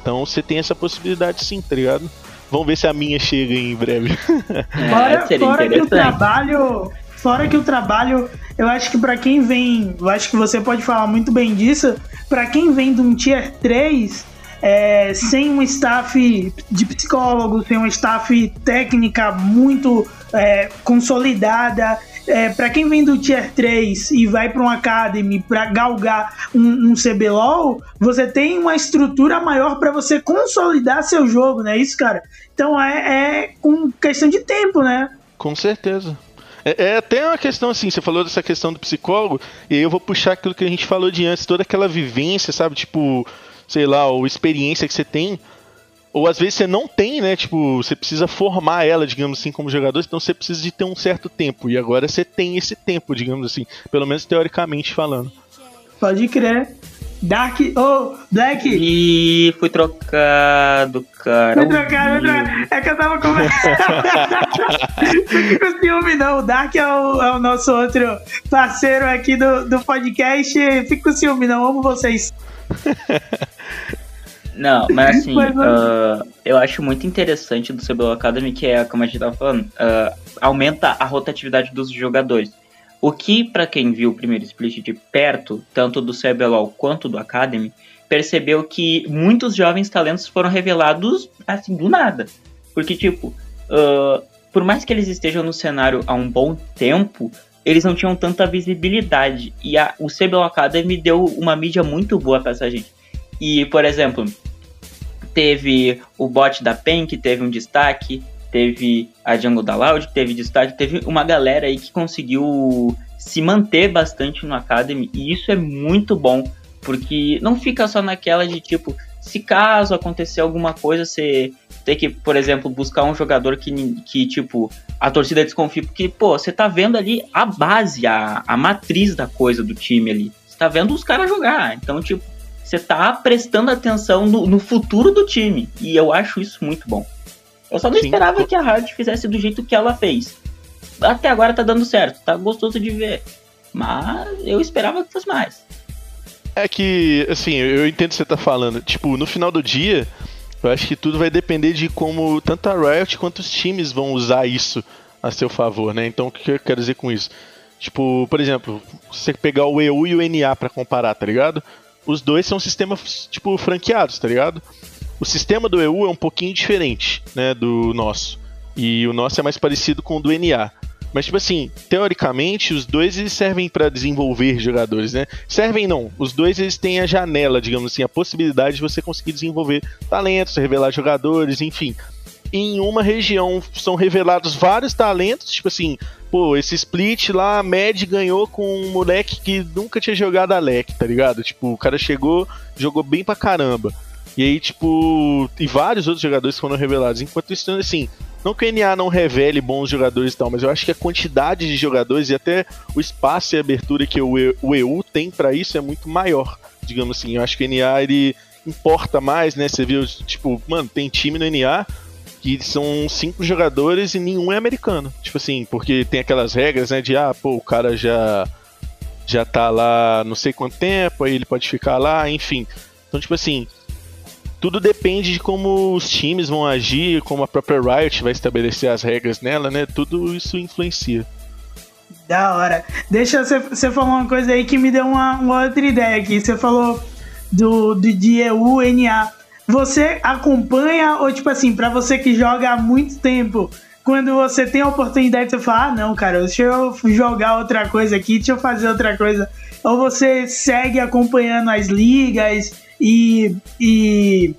Então você tem essa possibilidade sim, tá ligado? Vamos ver se a minha chega em breve. É, Fora, fora que o trabalho. Fora que o trabalho, eu acho que pra quem vem, eu acho que você pode falar muito bem disso, pra quem vem de um tier 3, é, sem um staff de psicólogo, sem um staff técnica muito é, consolidada. É, para quem vem do Tier 3 e vai para um Academy para galgar um, um CBLOL, você tem uma estrutura maior para você consolidar seu jogo, né? Isso, cara. Então é, é com questão de tempo, né? Com certeza. É, é, até uma questão assim, você falou dessa questão do psicólogo, e aí eu vou puxar aquilo que a gente falou de antes, toda aquela vivência, sabe? Tipo, sei lá, ou experiência que você tem ou às vezes você não tem, né? Tipo, você precisa formar ela, digamos assim, como jogador, então você precisa de ter um certo tempo. E agora você tem esse tempo, digamos assim, pelo menos teoricamente falando. Pode crer. Dark. Oh, Black! Ih, fui trocado, cara. Fui trocado, fui trocado. É que eu tava conversando. Com ciúme, não. O Dark é o, é o, nosso outro parceiro aqui do, do podcast. Fique com ciúme, não. Amo vocês. Não, mas assim, uh, eu acho muito interessante do CBLOL Academy que é, como a gente tava falando, uh, aumenta a rotatividade dos jogadores. O que, para quem viu o primeiro split de perto, tanto do CBLOL quanto do Academy, percebeu que muitos jovens talentos foram revelados assim do nada. Porque, tipo, uh, por mais que eles estejam no cenário há um bom tempo, eles não tinham tanta visibilidade. E a, o CBLOL Academy deu uma mídia muito boa pra essa gente. E, por exemplo, teve o bot da PEN, que teve um destaque, teve a Jungle da Loud, que teve destaque, teve uma galera aí que conseguiu se manter bastante no Academy, e isso é muito bom, porque não fica só naquela de tipo, se caso acontecer alguma coisa, você ter que, por exemplo, buscar um jogador que, que tipo, a torcida desconfia, porque, pô, você tá vendo ali a base, a, a matriz da coisa do time ali. Você tá vendo os caras jogar. Então, tipo, você tá prestando atenção no, no, futuro do time. E eu acho isso muito bom. Eu só não Sim. esperava que a Hard fizesse do jeito que ela fez. Até agora tá dando certo, tá gostoso de ver. Mas eu esperava que fosse mais. É que, assim, eu entendo o que você tá falando. Tipo, no final do dia, eu acho que tudo vai depender de como tanto a Riot quanto os times vão usar isso a seu favor, né? Então, o que eu quero dizer com isso? Tipo, por exemplo, você pegar o EU e o NA para comparar, tá ligado? Os dois são sistemas, tipo, franqueados, tá ligado? O sistema do EU é um pouquinho diferente, né, do nosso. E o nosso é mais parecido com o do NA. Mas, tipo assim, teoricamente, os dois eles servem para desenvolver jogadores, né? Servem não. Os dois eles têm a janela, digamos assim, a possibilidade de você conseguir desenvolver talentos, revelar jogadores, enfim. Em uma região são revelados vários talentos, tipo assim, pô, esse split lá, a Mad ganhou com um moleque que nunca tinha jogado a LEC, tá ligado? Tipo, o cara chegou, jogou bem pra caramba. E aí, tipo, e vários outros jogadores foram revelados. Enquanto isso, assim, não que o NA não revele bons jogadores e tal, mas eu acho que a quantidade de jogadores e até o espaço e abertura que o, EU tem para isso é muito maior, digamos assim. Eu acho que o NA ele importa mais, né? Você viu, tipo, mano, tem time no NA que são cinco jogadores e nenhum é americano. Tipo assim, porque tem aquelas regras, né, de ah, pô, o cara já já tá lá não sei quanto tempo, aí ele pode ficar lá, enfim. Então, tipo assim, tudo depende de como os times vão agir, como a própria Riot vai estabelecer as regras nela, né? Tudo isso influencia. Da hora. Deixa você, você falar uma coisa aí que me deu uma, uma outra ideia aqui. Você falou do, do de EU, NA você acompanha ou tipo assim, para você que joga há muito tempo, quando você tem a oportunidade, você fala, ah, não, cara, deixa eu jogar outra coisa aqui, deixa eu fazer outra coisa. Ou você segue acompanhando as ligas e, e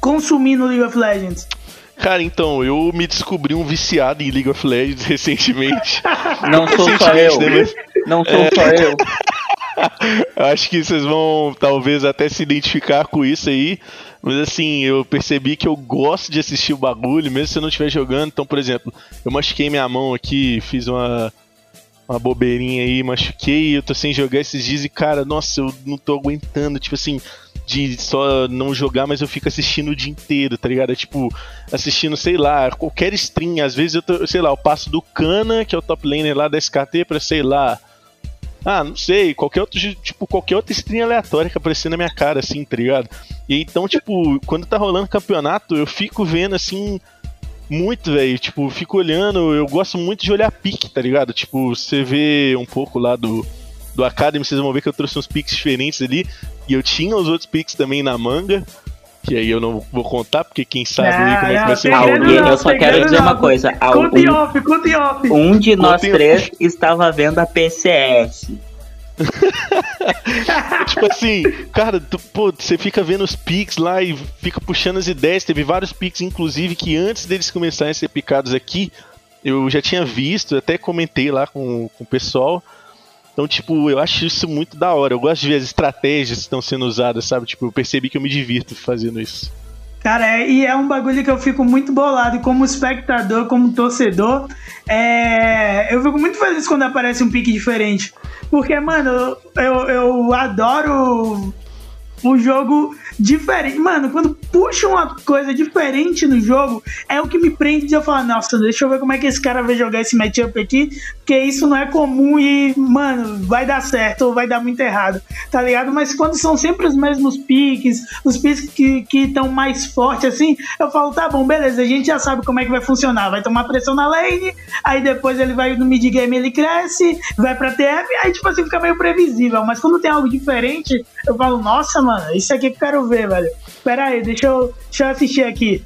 consumindo League of Legends? Cara, então, eu me descobri um viciado em League of Legends recentemente. Não sou só eu. Né? Não sou é... só eu. Acho que vocês vão talvez até se identificar com isso aí. Mas assim, eu percebi que eu gosto de assistir o bagulho, mesmo se eu não estiver jogando. Então, por exemplo, eu machuquei minha mão aqui, fiz uma, uma bobeirinha aí, machuquei, eu tô sem jogar esses dias e, cara, nossa, eu não tô aguentando, tipo assim, de só não jogar, mas eu fico assistindo o dia inteiro, tá ligado? É tipo, assistindo, sei lá, qualquer stream. Às vezes eu tô, sei lá, eu passo do Kana, que é o top laner lá da SKT, pra, sei lá, ah, não sei, qualquer outro, tipo, qualquer outra stream aleatória que aparecer na minha cara, assim, tá ligado? E então, tipo, quando tá rolando campeonato, eu fico vendo, assim, muito, velho. Tipo, fico olhando, eu gosto muito de olhar pique, tá ligado? Tipo, você vê um pouco lá do, do Academy, vocês vão ver que eu trouxe uns piques diferentes ali. E eu tinha os outros piques também na manga. Que aí eu não vou contar, porque quem sabe aí Não, como é que vai ser o jogo. Eu só quero dizer uma coisa. Um, off, conta em off. um de nós três estava vendo a PCS. Tipo assim, cara, tu, pô, você fica vendo os pics lá e fica puxando as ideias. Teve vários pics, inclusive, que antes deles começarem a ser picados aqui, eu já tinha visto, até comentei lá com, com o pessoal. Então, tipo, eu acho isso muito da hora. Eu gosto de ver as estratégias que estão sendo usadas, sabe? Tipo, eu percebi que eu me divirto fazendo isso. Cara, é- e é um bagulho que eu fico muito bolado. Como espectador, como torcedor, é, eu fico muito feliz quando aparece um pique diferente. Porque, mano, eu, eu adoro o jogo diferente. Mano, quando puxa uma coisa diferente no jogo, é o que me prende de eu falar, nossa, deixa eu ver como é que esse cara vai jogar esse matchup aqui, porque isso não é comum e, mano, vai dar certo ou vai dar muito errado, tá ligado? Mas quando são sempre os mesmos piques, os piques que estão mais fortes assim, eu falo, tá bom, beleza, a gente já sabe como é que vai funcionar. Vai tomar pressão na lane, aí depois ele vai no mid game, ele cresce, vai pra TF, aí tipo assim fica meio previsível. Mas quando tem algo diferente, eu falo, nossa, mano, isso aqui eu quero ver, velho. Pera aí, deixa eu, deixa eu assistir aqui.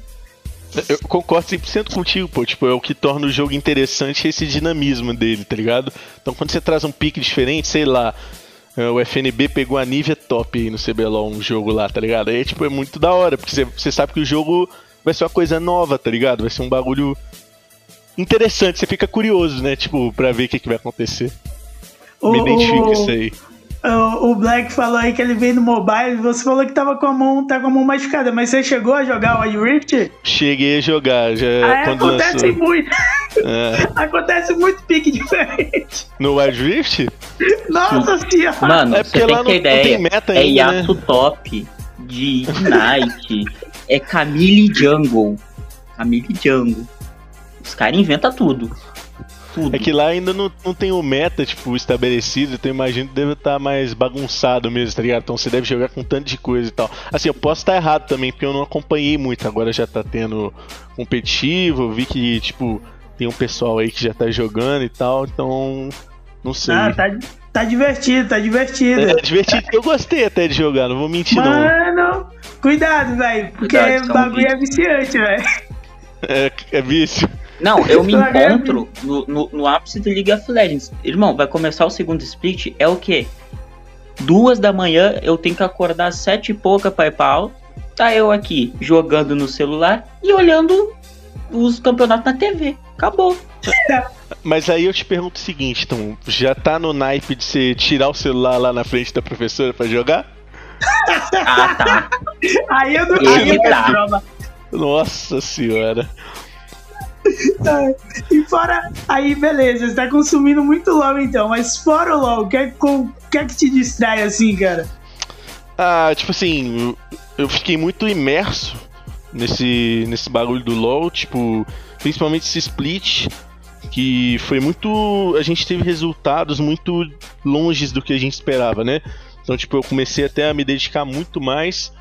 Eu concordo 100% contigo, pô. Tipo, é o que torna o jogo interessante esse dinamismo dele, tá ligado? Então quando você traz um pique diferente, sei lá, é, o FNB pegou a Nivea top aí no CBLOL, um jogo lá, tá ligado? Aí, tipo, é muito da hora, porque você, sabe que o jogo vai ser uma coisa nova, tá ligado? Vai ser um bagulho interessante, você fica curioso, né? Tipo, pra ver o que, que vai acontecer. O, Me identifico o, isso aí. O, o Black falou aí que ele veio no mobile, você falou que tava com a mão, tá com a mão machucada, mas você chegou a jogar o Wild Rift? Cheguei a jogar, já Ah, quando acontece lançou. muito. É. acontece muito pique diferente. No Wild Rift? Nossa senhora. Mano, É porque você tem lá que ter não- não tem ideia. meta é ainda, né? Yasuo top de Ignite. é Camille Jungle. Camille Jungle. Os caras inventam tudo. Tudo. É que lá ainda não, não tem o meta, tipo, estabelecido, então eu imagino que deve estar mais bagunçado mesmo, tá ligado? Então você deve jogar com tanto de coisa e tal. Assim, eu posso estar errado também, porque eu não acompanhei muito, agora já tá tendo competitivo, eu vi que, tipo, tem um pessoal aí que já tá jogando e tal, então. Não sei. Ah, tá, tá divertido, tá divertido. É divertido, eu gostei até de jogar, não vou mentir não. Mano, cuidado, velho, porque Cuidado, o bagulho é viciante, velho. É, é vício. Não, eu me encontro no, no, no ápice do League of Legends. Irmão, vai começar o segundo split, é o quê? Duas da manhã, eu tenho que acordar às sete e pouca pra ir pra aula. Tá eu aqui, jogando no celular e olhando os campeonatos na TV. Acabou. Mas aí eu te pergunto o seguinte, então, já tá no naipe de você tirar o celular lá na frente da professora pra jogar? Ah, tá. Aí eu não aí eu tá. Nossa senhora. E fora, aí beleza, você tá consumindo muito LOL então, mas fora o LOL, o que, é, que é que te distrai assim, cara? Ah, tipo assim, eu fiquei muito imerso nesse, nesse bagulho do LoL, tipo, principalmente esse split, que foi muito. A gente teve resultados muito longes do que a gente esperava, né? Então, tipo, eu comecei até a me dedicar muito mais.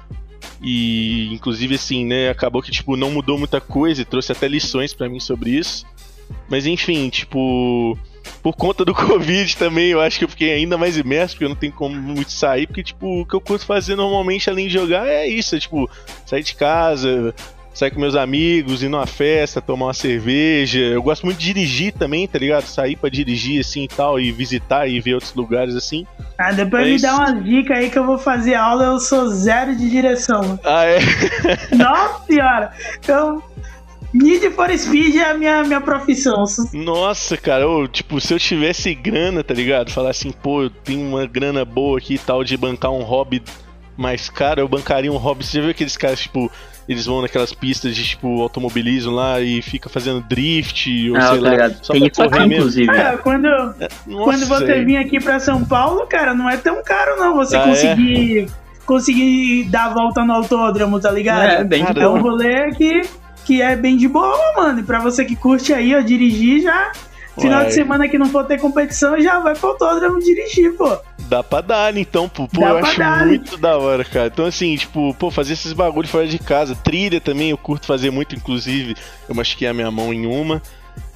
E, inclusive, assim, né? Acabou que, tipo, não mudou muita coisa e trouxe até lições pra mim sobre isso. Mas, enfim, tipo. Por conta do Covid também, eu acho que eu fiquei ainda mais imerso, porque eu não tenho como muito sair, porque, tipo, o que eu curto fazer normalmente, além de jogar, é isso, é, tipo, sair de casa, sair com meus amigos, ir numa festa, tomar uma cerveja. Eu gosto muito de dirigir também, tá ligado? Sair pra dirigir, assim, e tal, e visitar e ver outros lugares, assim. Ah, depois É me dá umas dicas aí que eu vou fazer aula, eu sou zero de direção. Ah, é? Nossa senhora! Então, Need for Speed é a minha, minha profissão. Nossa, cara, ô, tipo, se eu tivesse grana, tá ligado? Falar assim, pô, eu tenho uma grana boa aqui e tal de bancar um hobby mais caro, eu bancaria um hobby. Você já viu aqueles caras, tipo, eles vão naquelas pistas de, tipo, automobilismo lá e fica fazendo drift, ou Ah, sei tá lá. ligado. só Tem pra isso aqui, correr mesmo. inclusive. É, quando, Nossa, quando você velho. vir aqui pra São Paulo, cara, não é tão caro não você Ah, é? conseguir, conseguir dar a volta no autódromo, tá ligado? É, bem de Cara, É um rolê que, que é bem de boa, mano. E pra você que curte aí, ó, dirigir já. Final de semana que não for ter competição, já vai pro autódromo dirigir, pô. Dá pra dar, né, então, pô. Pô, Dá eu pra acho dar, né? muito da hora, cara. Então, assim, tipo, pô, fazer esses bagulhos fora de casa. Trilha também, eu curto fazer muito, inclusive. Eu machuquei a minha mão em uma.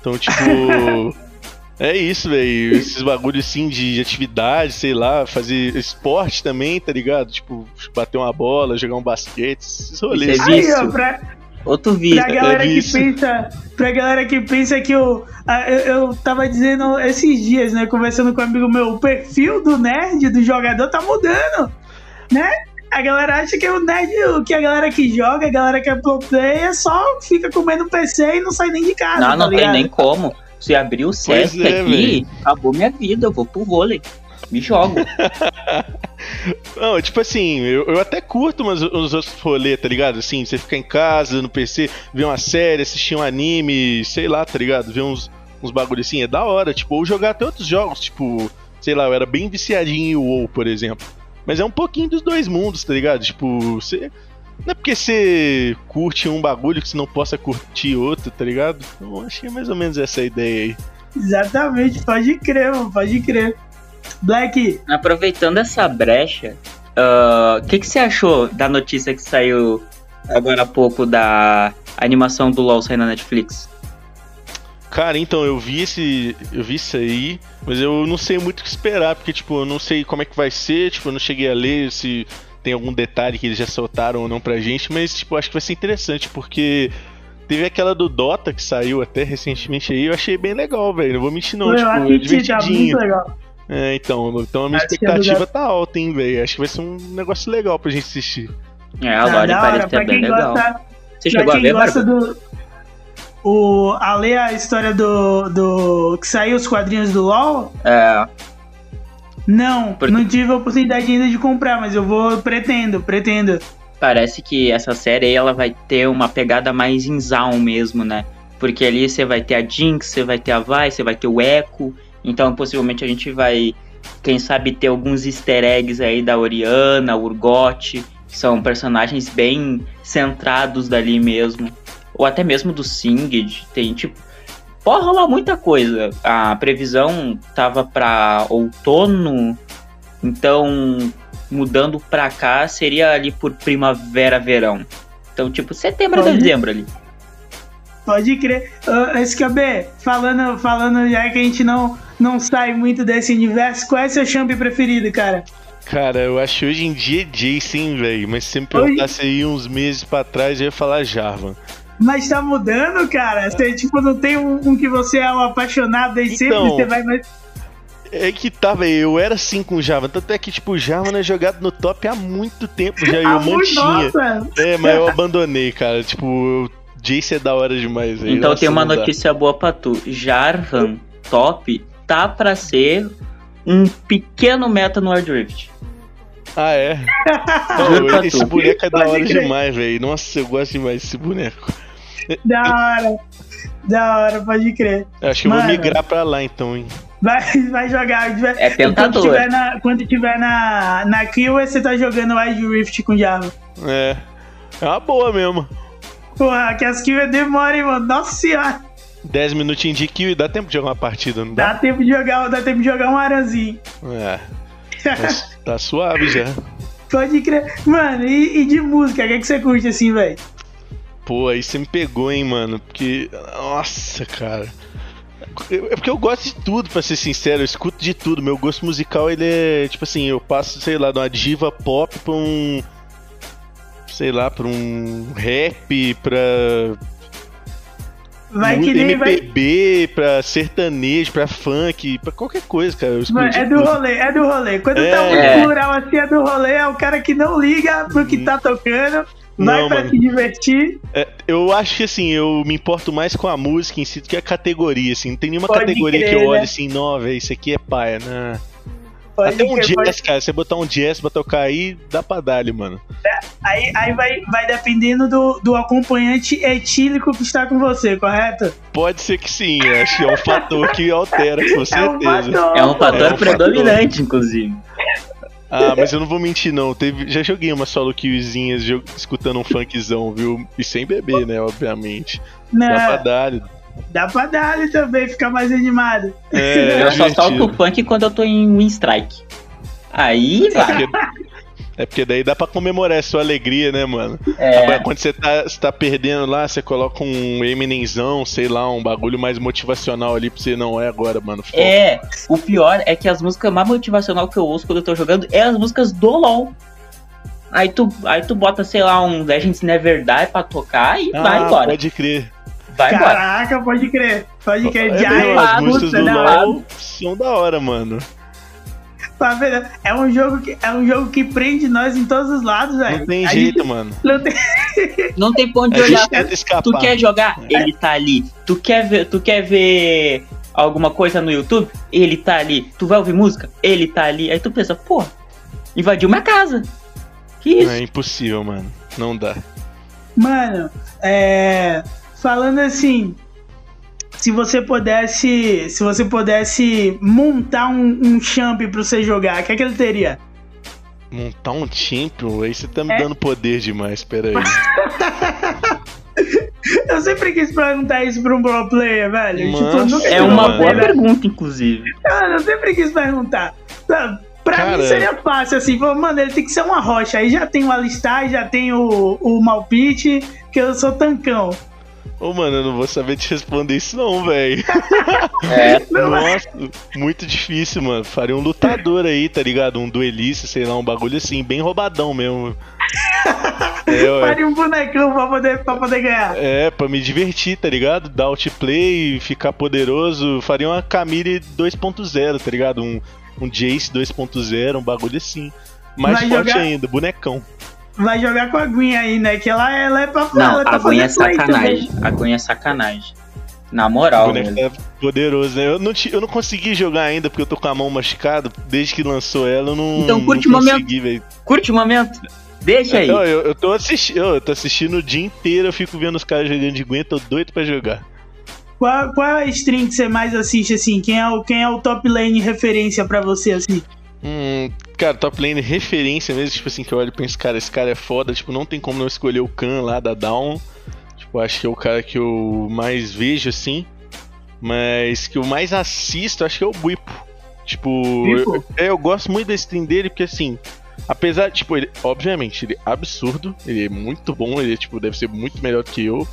Então, tipo. É isso, velho. Esses bagulhos assim de atividade, sei lá, fazer esporte também, tá ligado? Tipo, bater uma bola, jogar um basquete, esses rolês. Isso é Aí, vício. ó, pra, Outro vídeo. pra galera é que isso. pensa. Pra galera que pensa que eu, ah, eu. Eu tava dizendo esses dias, né? Conversando com um amigo meu, o perfil do nerd, do jogador, tá mudando. Né? A galera acha que o nerd, que a galera que joga, a galera que é pro player, só fica comendo PC e não sai nem de casa. Não, tá não tem ligado? nem como. Se abrir o CS é, aqui, acabou minha vida. Eu vou pro vôlei. Me jogo. Não, tipo assim, eu, eu até curto umas, uns outros rolês, tá ligado? Assim, você ficar em casa, no PC, ver uma série, assistir um anime, sei lá, tá ligado? Ver uns, uns bagulho assim, é da hora. Tipo, ou jogar até outros jogos, tipo, sei lá, eu era bem viciadinho em WoW, por exemplo. Mas é um pouquinho dos dois mundos, tá ligado? Tipo, você. Não é porque você curte um bagulho que você não possa curtir outro, tá ligado? Eu achei mais ou menos essa ideia aí. Exatamente, pode crer, mano, pode crer. Black, Aproveitando essa brecha, ah, o que, que você achou da notícia que saiu agora há pouco da animação do LoL sair na Netflix? Cara, então, eu vi esse. Eu vi isso aí, mas eu não sei muito o que esperar, porque, tipo, eu não sei como é que vai ser, tipo, eu não cheguei a ler se tem algum detalhe que eles já soltaram ou não pra gente, mas, tipo, acho que vai ser interessante, porque teve aquela do Dota que saiu até recentemente aí, eu achei bem legal, velho. Não vou mentir, não, eu tipo, é tá muito legal. É, então, então a minha Acho é expectativa tá alta, hein, velho. Acho que vai ser um negócio legal pra gente assistir. É, a Ah, Lore da parece hora, ser pra bem legal. gosta, Você pra chegou a ver, gosta do. O, a ler a história do, do. que saiu os quadrinhos do LOL? É, Não, Porque- não tive a oportunidade ainda de comprar, mas eu vou. Pretendo, pretendo. parece que essa série aí, ela vai ter uma pegada mais em Zaun mesmo, né? Porque ali você vai ter a Jinx, você vai ter a Vi, você vai ter o Echo. Então, possivelmente a gente vai, quem sabe, ter alguns easter eggs aí da Oriana, Urgot, que são personagens bem centrados dali mesmo. Ou até mesmo do Singed. Tem tipo. Pode rolar muita coisa. A previsão tava pra outono, então mudando pra cá seria ali por primavera, verão. Então, tipo, setembro dezembro ali. Pode crer. Uh, SKB, falando, falando já que a gente não, não sai muito desse universo, qual é seu champ preferido, cara? Cara, eu acho que hoje em dia é hein, velho. Mas se me Hoje- perguntasse aí uns meses pra trás, eu ia falar Jarvan. Mas tá mudando, cara? Você, tipo, não tem um, um que você é um apaixonado sempre, Então, você vai mais. É que tá, velho. Eu era assim com o Jarvan. Tanto é que, tipo, o Jarvan é jogado no top há muito tempo já. E eu mantinha. nossa! É, mas eu abandonei, cara. Tipo, eu- Jace é da hora demais, velho. Então Nossa, tem uma dá. notícia boa pra tu. Jarvan Top tá pra ser um pequeno meta no Wild Rift. Ah, é? Pô, esse boneco é da hora demais, velho. Nossa, eu gosto demais desse boneco. Da hora. Da hora, pode crer. Eu acho que eu vou Mano. migrar pra lá, então, hein. Vai, vai jogar. vai- É Quando tentador. tiver na, quando tiver na, na kill, você tá jogando Wild Rift com Java. É. É uma boa mesmo. Porra, que as kills demoram, hein, mano. Nossa senhora. 10 minutinhos de kill e dá tempo de jogar uma partida, não dá? Dá tempo de jogar, dá tempo de jogar um aranzinho. É. Tá, tá suave já. Pode crer. Mano, e, e de música, o que, é que você curte assim, velho? Pô, aí você me pegou, hein, mano. Porque. Nossa, cara. É porque eu gosto de tudo, pra ser sincero. Eu escuto de tudo. Meu gosto musical, ele é. Tipo assim, eu passo, sei lá, de uma diva pop pra um. Sei lá, pra um rap, pra. Vai que nem vai. MPB, pra sertanejo, pra funk, pra qualquer coisa, cara. É do rolê, é do rolê. Quando É. tá É. muito plural assim, é do rolê, é o cara que não liga pro que tá tocando, vai Não, pra mano. se divertir. É, eu acho que assim, eu me importo mais com a música em si do que a categoria, assim. Não tem nenhuma Pode categoria crer, que eu olhe né? assim, não, velho, isso aqui é paia, né? Pode Até um crer, pode- jazz, cara, você botar um jazz pra tocar aí, dá pra dar mano. Aí, aí vai, vai dependendo do, do acompanhante etílico que está com você, correto? Pode ser que sim, acho que é um fator que altera, com É um certeza. fator. É um fator É um predominante, inclusive. Ah, mas eu não vou mentir, não. Teve, já joguei umas solo killzinhas jo- escutando um funkzão, viu? E sem beber, né, obviamente. Dá pra Não, dar. Dá pra dar ali também, ficar mais animado. É, eu só divertido. toco funk quando eu tô em Win Strike. Aí vai. Porque- É porque daí dá pra comemorar a sua alegria, né, mano? É. Agora, quando você tá, você tá perdendo lá, você coloca um Eminemzão, sei lá, um bagulho mais motivacional ali pra você não é agora, mano. Foco. É, o pior é que as músicas mais motivacional que eu ouço quando eu tô jogando é as músicas do LoL. Aí tu, aí tu bota, sei lá, um Legends Never Die pra tocar e Ah, vai embora. pode crer. Vai embora. Caraca, pode crer. Pode crer. É, Já meu, é as músicas do? LoL são da hora, mano. Tá vendo? É um jogo que é um jogo que prende nós em todos os lados, velho. Não tem A jeito, gente mano. Não tem... Não tem pra onde A olhar. Tu quer jogar? Ele tá ali. Tu quer ver, tu quer ver alguma coisa no YouTube? Ele tá ali. Tu vai ouvir música? Ele tá ali. Aí tu pensa, pô, invadiu minha casa. Que isso? É impossível, mano. Não dá. Mano, é... falando assim, se você pudesse, se você pudesse montar um, um champ pra você jogar, o que é que ele teria? Montar um champion, aí você tá me É. dando poder demais, pera aí. Eu sempre quis perguntar isso pra um pro player, velho. Mano, tipo, É uma boa pergunta, inclusive. Mano, eu sempre quis perguntar. Pra Cara. mim seria fácil, assim, falou, mano, ele tem que ser uma rocha. Aí já tem o Alistar, já tem o, o Malpite, que eu sou tancão. Ô, mano, eu não vou saber te responder isso não, velho. É. Nossa, muito difícil, mano. Faria um lutador aí, tá ligado? Um duelista, sei lá, um bagulho assim, bem roubadão mesmo. É. Faria um bonecão pra poder, pra poder ganhar. É, pra me divertir, tá ligado? Dar outplay, ficar poderoso. Faria uma Camille 2.0, tá ligado? Um, um Jace 2.0, um bagulho assim. Mais Vai forte jogar? ainda, bonecão. Vai jogar com a Gwen aí, né? Que ela, ela é pra Não, ela é pra a Gwen é sacanagem. também. A Gwen é sacanagem. Na O moral, boneco velho. é poderoso, né? Eu não, ti- eu não consegui jogar ainda porque eu tô com a mão machucada. Desde que lançou ela, eu não, Então curte não o momento. consegui, velho. Curte o momento. Deixa aí. Não, eu, eu tô assistindo, eu tô assistindo o dia inteiro, eu fico vendo os caras jogando de Gwen, tô doido pra jogar. Qual, qual é a stream que você mais assiste, assim? Quem é o, quem é o top lane referência pra você, assim? Hum, cara, top lane referência mesmo, tipo assim, que eu olho e penso, cara, esse cara é foda, tipo, não tem como não escolher o Khan lá da Down. Tipo, acho que é o cara que eu mais vejo, assim. Mas que eu mais assisto, acho que é o Buipo. Tipo, eu, é, eu gosto muito da stream dele, porque assim, apesar, tipo, ele, obviamente, ele é absurdo, ele é muito bom, ele, tipo, deve ser muito melhor que eu.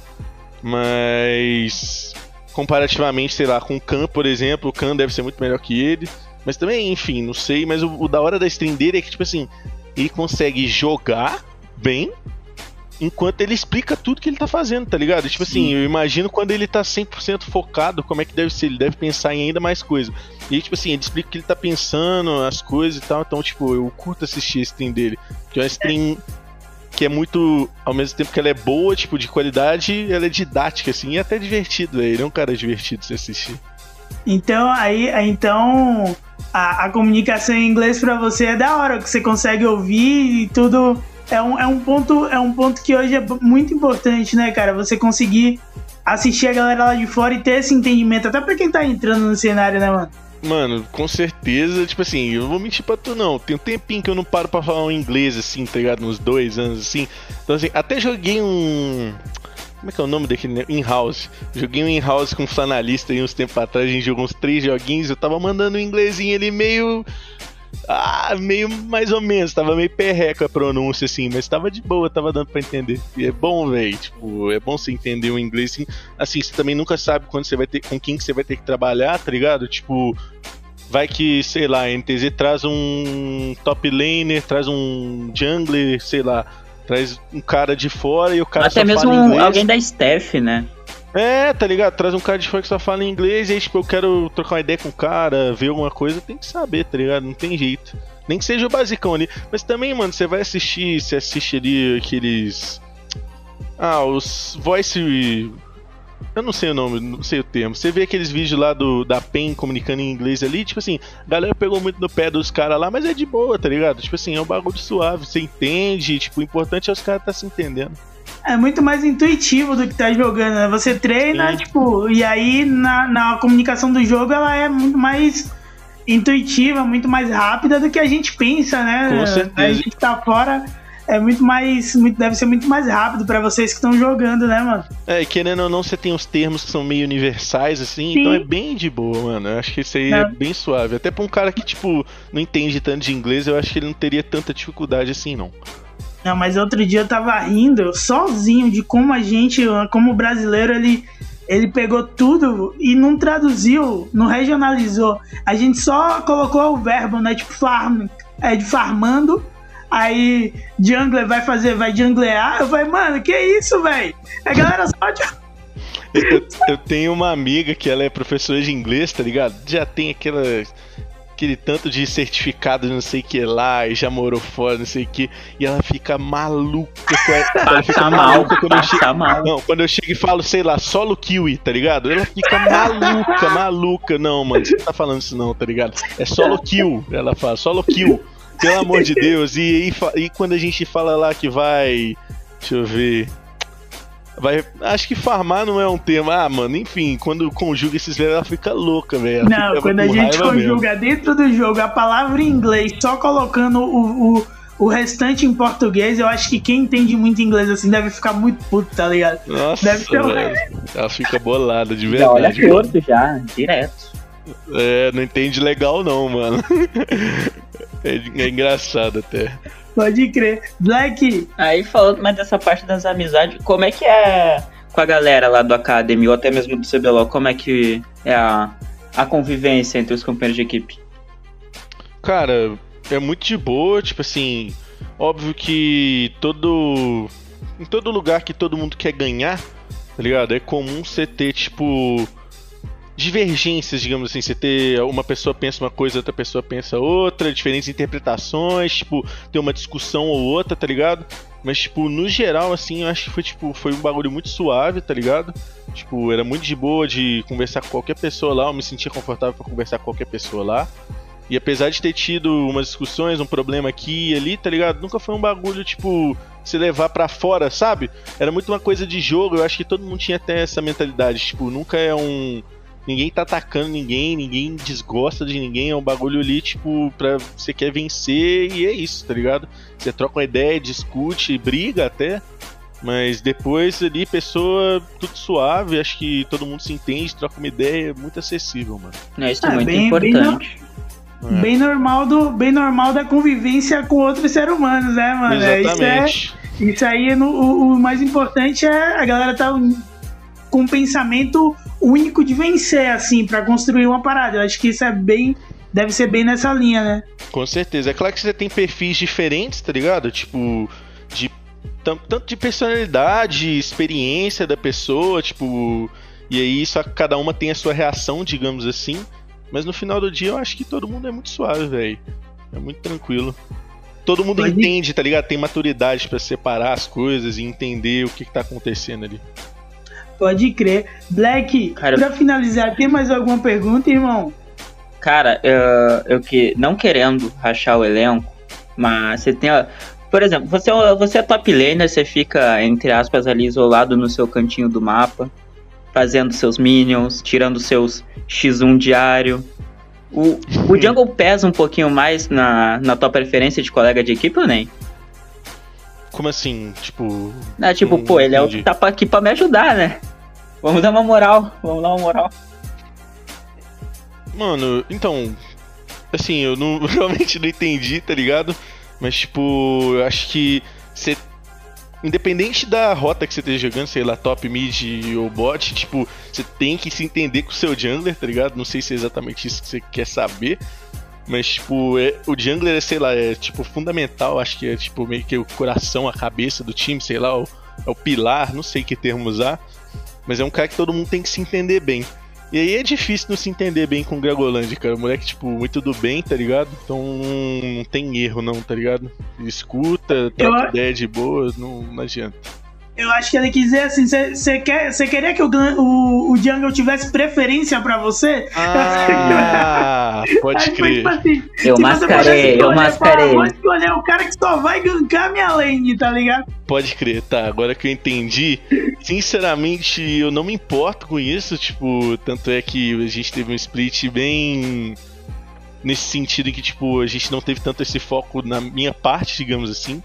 Mas comparativamente, sei lá, com o Khan, por exemplo, o Khan deve ser muito melhor que ele. Mas também, enfim, não sei. Mas o, o da hora da stream dele é que, tipo assim, ele consegue jogar bem enquanto ele explica tudo que ele tá fazendo, tá ligado? Tipo assim, eu imagino quando ele tá 100% focado, como é que deve ser. Ele deve pensar em ainda mais coisa. E aí, tipo assim, ele explica o que ele tá pensando, as coisas e tal. Então, tipo, eu curto assistir a stream dele. Que é uma stream que é muito. Ao mesmo tempo que ela é boa, tipo, de qualidade, ela é didática, assim, e até divertido. né? Ele é um cara divertido de se assistir. Então, aí, então, a, a comunicação em inglês pra você é da hora, que você consegue ouvir e tudo. É um, é, um ponto, é um ponto que hoje é muito importante, né, cara? Você conseguir assistir a galera lá de fora e ter esse entendimento, até pra quem tá entrando no cenário, né, mano? Mano, com certeza, tipo assim, eu vou mentir pra tu não. Tem um tempinho que eu não paro pra falar um inglês, assim, tá ligado? Uns dois anos, assim. Então, assim, até joguei um. Como é que é o nome daquele? In-house. Joguei um in-house com um flanalista aí uns tempos atrás. A gente jogou uns três joguinhos. Eu tava mandando um inglesinho ali meio. Ah, meio mais ou menos. Tava meio perreco a pronúncia, assim. Mas tava de boa, tava dando pra entender. E é bom, velho. Tipo, é bom você entender o inglês, assim. Assim, você também nunca sabe quando você vai ter. com quem que você vai ter que trabalhar, tá ligado? Tipo. Vai que, sei lá, a NTZ traz um top laner, traz um jungler, sei lá, traz um cara de fora e o cara Até só mesmo alguém da staff, né? É, tá ligado? Traz um cara de fora que só fala inglês e aí, tipo, eu quero trocar uma ideia com o cara, ver alguma coisa, tem que saber, tá ligado? Não tem jeito. Nem que seja o basicão ali. Mas também, mano, você vai assistir, você assiste ali aqueles. Ah, os voice. Eu não sei o nome, não sei o termo. Você vê aqueles vídeos lá do da PEN comunicando em inglês ali, tipo assim, a galera pegou muito no pé dos caras lá, mas é de boa, tá ligado? Tipo assim, é um bagulho suave, você entende, tipo, o importante é os caras tá se entendendo. É muito mais intuitivo do que tá jogando, né? Você treina, Sim. tipo, e aí na, na comunicação do jogo ela é muito mais intuitiva, muito mais rápida do que a gente pensa, né? Com certeza. A gente tá fora. É muito mais. Muito, deve ser muito mais rápido pra vocês que estão jogando, né, mano? É, e querendo ou não, você tem os termos que são meio universais, assim, Sim. então é bem de boa, mano. Eu acho que isso aí é Não. bem suave. Até pra um cara que, tipo, não entende tanto de inglês, eu acho que ele não teria tanta dificuldade assim, não. Não, mas outro dia eu tava rindo sozinho de como a gente, como o brasileiro, ele, ele pegou tudo e não traduziu, não regionalizou. A gente só colocou o verbo, né? Tipo, farm, é de farmando. Aí jungler vai fazer, vai junglear. Eu falei, mano, que isso, velho? A galera só de Eu, eu tenho uma amiga que ela é professora de inglês, tá ligado? Já tem aquela. Aquele tanto de certificado de não sei o que lá, e já morou fora, não sei o que, e ela fica maluca. Ela fica mal, maluca quando eu chego. mal. Não, quando eu chego e falo, sei lá, solo kiwi, tá ligado? Ela fica maluca, maluca. Não, mano, você não tá falando isso não, tá ligado? É solo kill, ela fala, solo kill. Pelo amor de Deus. E, e, e quando a gente fala lá que vai. Deixa eu ver. Vai, acho que farmar não é um termo. Ah, mano, enfim, quando conjuga esses verbos, ela fica louca, velho. Não, fica quando a gente raiva mesmo. conjuga dentro do jogo a palavra em inglês, só colocando o, o, o restante em português, eu acho que quem entende muito inglês assim deve ficar muito puto, tá ligado? Nossa, Deve ter um-. Ela fica bolada, de Já olha verdade. torto já, direto. É, não entende legal não, mano. É, é engraçado até. Pode crer. Black, Aí falando mais dessa parte das amizades, como é que é com a galera lá do Academy, ou até mesmo do CBLOL, como é que é a, a convivência entre os companheiros de equipe? Cara, é muito de boa, tipo assim, óbvio que todo em todo lugar que todo mundo quer ganhar, tá ligado? É comum você ter tipo divergências, digamos assim, você ter uma pessoa pensa uma coisa, outra pessoa pensa outra, diferentes interpretações, tipo, ter uma discussão ou outra, tá ligado? Mas tipo, no geral assim, eu acho que foi tipo, foi um bagulho muito suave, tá ligado? Tipo, era muito de boa de conversar com qualquer pessoa lá, eu me sentia confortável pra conversar com qualquer pessoa lá. E apesar de ter tido umas discussões, um problema aqui e ali, tá ligado? Nunca foi um bagulho, tipo, se levar pra fora, sabe? Era muito uma coisa de jogo, eu acho que todo mundo tinha até essa mentalidade, tipo, nunca é um. Ninguém tá atacando ninguém, ninguém desgosta de ninguém, é um bagulho ali, tipo, pra você quer vencer e é isso, tá ligado? Você troca uma ideia, discute, briga até. Mas depois ali, pessoa, tudo suave, acho que todo mundo se entende, troca uma ideia, muito acessível, mano. Né, Isso é Ah, muito bem- bem importante. É. bem normal do bem normal da convivência com outros seres humanos, né, mano? É, Isso, é, Exatamente. isso aí, no- o, o mais importante é a galera tá um- com um pensamento único de vencer, assim, pra construir uma parada. Eu acho que isso é bem. Deve ser bem nessa linha, né? Com certeza. É claro que você tem perfis diferentes, tá ligado? Tipo, de tanto de personalidade, experiência da pessoa, tipo, e aí só que cada uma tem a sua reação, digamos assim. Mas no final do dia eu acho que todo mundo é muito suave, velho. É muito tranquilo. Todo mundo entende, tá ligado? Tem maturidade pra separar as coisas e entender o que, que tá acontecendo ali. Pode crer. Black, Cara- pra finalizar, tem mais alguma pergunta, irmão? Cara, eu, eu que não querendo rachar o elenco, mas você tem. Por exemplo, você, é- você é top laner, você fica, entre aspas, ali isolado no seu cantinho do mapa, fazendo seus minions, tirando seus X1 diário. O, o jungle pesa um pouquinho mais na, na tua preferência de colega de equipe ou nem? Como assim? Tipo. É, tipo, Não pô, ele é o que tá aqui pra me ajudar, né? Vamos dar uma moral, vamos dar uma moral. Mano, então. Assim, eu não realmente não entendi, tá ligado? Mas, tipo, eu acho que você. Independente da rota que você esteja jogando, sei lá, top, mid ou bot, tipo, você tem que se entender com o seu jungler, tá ligado? Não sei se é exatamente isso que você quer saber. Mas, tipo, é, o jungler é, sei lá, é tipo fundamental, acho que é tipo meio que o coração, a cabeça do time, sei lá, o, é o pilar, não sei que termo usar. Mas é um cara que todo mundo tem que se entender bem. E aí é difícil não se entender bem com o Gregoland, cara. O moleque, tipo, muito do bem, tá ligado? Então não tem erro, não, tá ligado? Ele escuta, troca Eu- ideia de boa, não, não adianta. Eu acho que ele quis dizer assim: você quer, cê queria que o, o, o Jungle tivesse preferência pra você? Ah, pode crer. tipo assim, Eu você mascarei, pudesse eu escolher, mascarei. Vou escolher o cara que só vai gankar minha lane, tá ligado? Pode crer, tá. Agora que eu entendi, sinceramente, eu não me importo com isso. Tipo, tanto é que a gente teve um split bem. Nesse sentido em que, tipo, a gente não teve tanto esse foco na minha parte, digamos assim.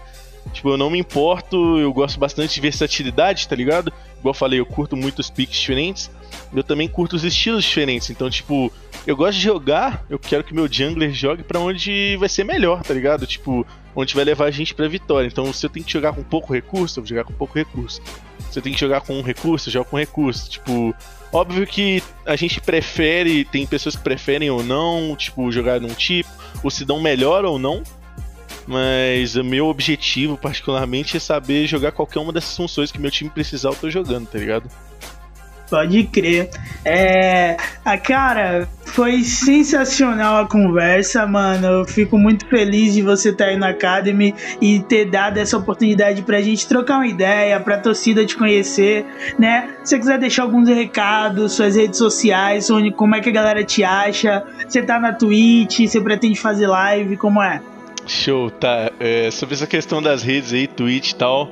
Tipo, eu não me importo, eu gosto bastante de versatilidade, tá ligado? Igual eu falei, eu curto muito os picks diferentes. Eu também curto os estilos diferentes. Então, tipo, eu gosto de jogar, eu quero que meu jungler jogue para onde vai ser melhor, tá ligado? Tipo, onde vai levar a gente pra vitória. Então, se eu tenho que jogar com pouco recurso, eu vou jogar com pouco recurso. Se eu tenho que jogar com um recurso, eu jogo com recurso. Tipo, óbvio que a gente prefere, tem pessoas que preferem ou não, tipo, jogar num tipo, ou se dão melhor ou não. Mas o meu objetivo, particularmente, é saber jogar qualquer uma dessas funções que meu time precisar, eu tô jogando, tá ligado? Pode crer. É, a cara, foi sensacional a conversa, mano. Eu fico muito feliz de você estar tá aí na Academy e ter dado essa oportunidade pra gente trocar uma ideia, pra torcida te conhecer, né? Se você quiser deixar alguns recados, suas redes sociais, onde, como é que a galera te acha? Você tá na Twitch, você pretende fazer live, como é? Show, tá. É, sobre essa questão das redes aí, Twitch e tal,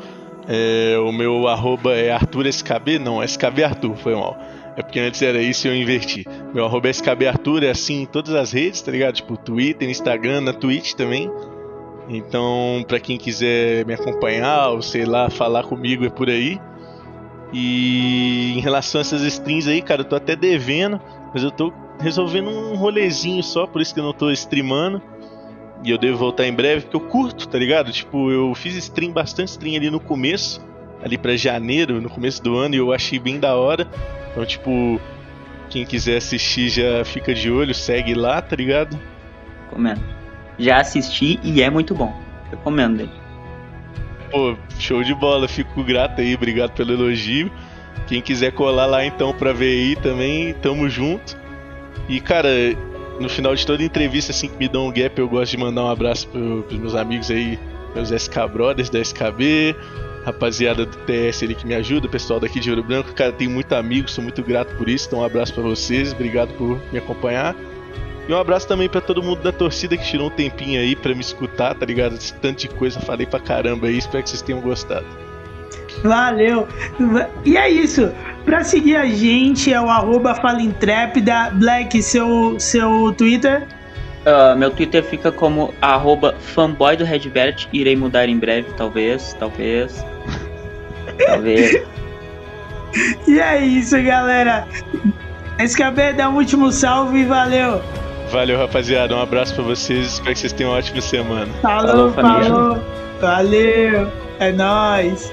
é, o meu arroba é ArthurSKB, não, SKB Arthur, foi mal. É porque antes era isso e eu inverti. Meu arroba é SKB Arthur, é assim em todas as redes, tá ligado? Tipo, Twitter, Instagram, na Twitch também. Então, pra quem quiser me acompanhar, ou sei lá, falar comigo é por aí. E em relação a essas strings aí, cara, eu tô até devendo, mas eu tô resolvendo um rolezinho só, por isso que eu não tô streamando. E eu devo voltar em breve, porque eu curto, tá ligado? Tipo, eu fiz stream, bastante stream ali no começo, ali para janeiro, no começo do ano, e eu achei bem da hora. Então, tipo, quem quiser assistir já fica de olho, segue lá, tá ligado? Recomendo. Já assisti e é muito bom. Recomendo ele. Pô, show de bola, fico grato aí, obrigado pelo elogio. Quem quiser colar lá então pra ver aí também, tamo junto. E cara, no final de toda entrevista, assim, que me dão um gap, eu gosto de mandar um abraço pro, pros meus amigos aí, meus SK Brothers da SKB, rapaziada do TS ali que me ajuda, pessoal daqui de Ouro Branco, cara, tenho muito amigos, sou muito grato por isso, então um abraço para vocês, obrigado por me acompanhar. E um abraço também para todo mundo da torcida que tirou um tempinho aí para me escutar, tá ligado? Tanto de coisa falei pra caramba aí, espero que vocês tenham gostado. Valeu! E é isso. Pra seguir a gente é o arroba Falintrépida. Black, seu, seu Twitter? Uh, meu Twitter fica como arroba fanboy do Redbert. Irei mudar em breve, talvez, talvez. talvez. E é isso, galera. SKB, dá um último salve e valeu. Valeu, rapaziada. Um abraço pra vocês. Espero que vocês tenham uma ótima semana. Falou, falou. falou. Valeu. É nóis.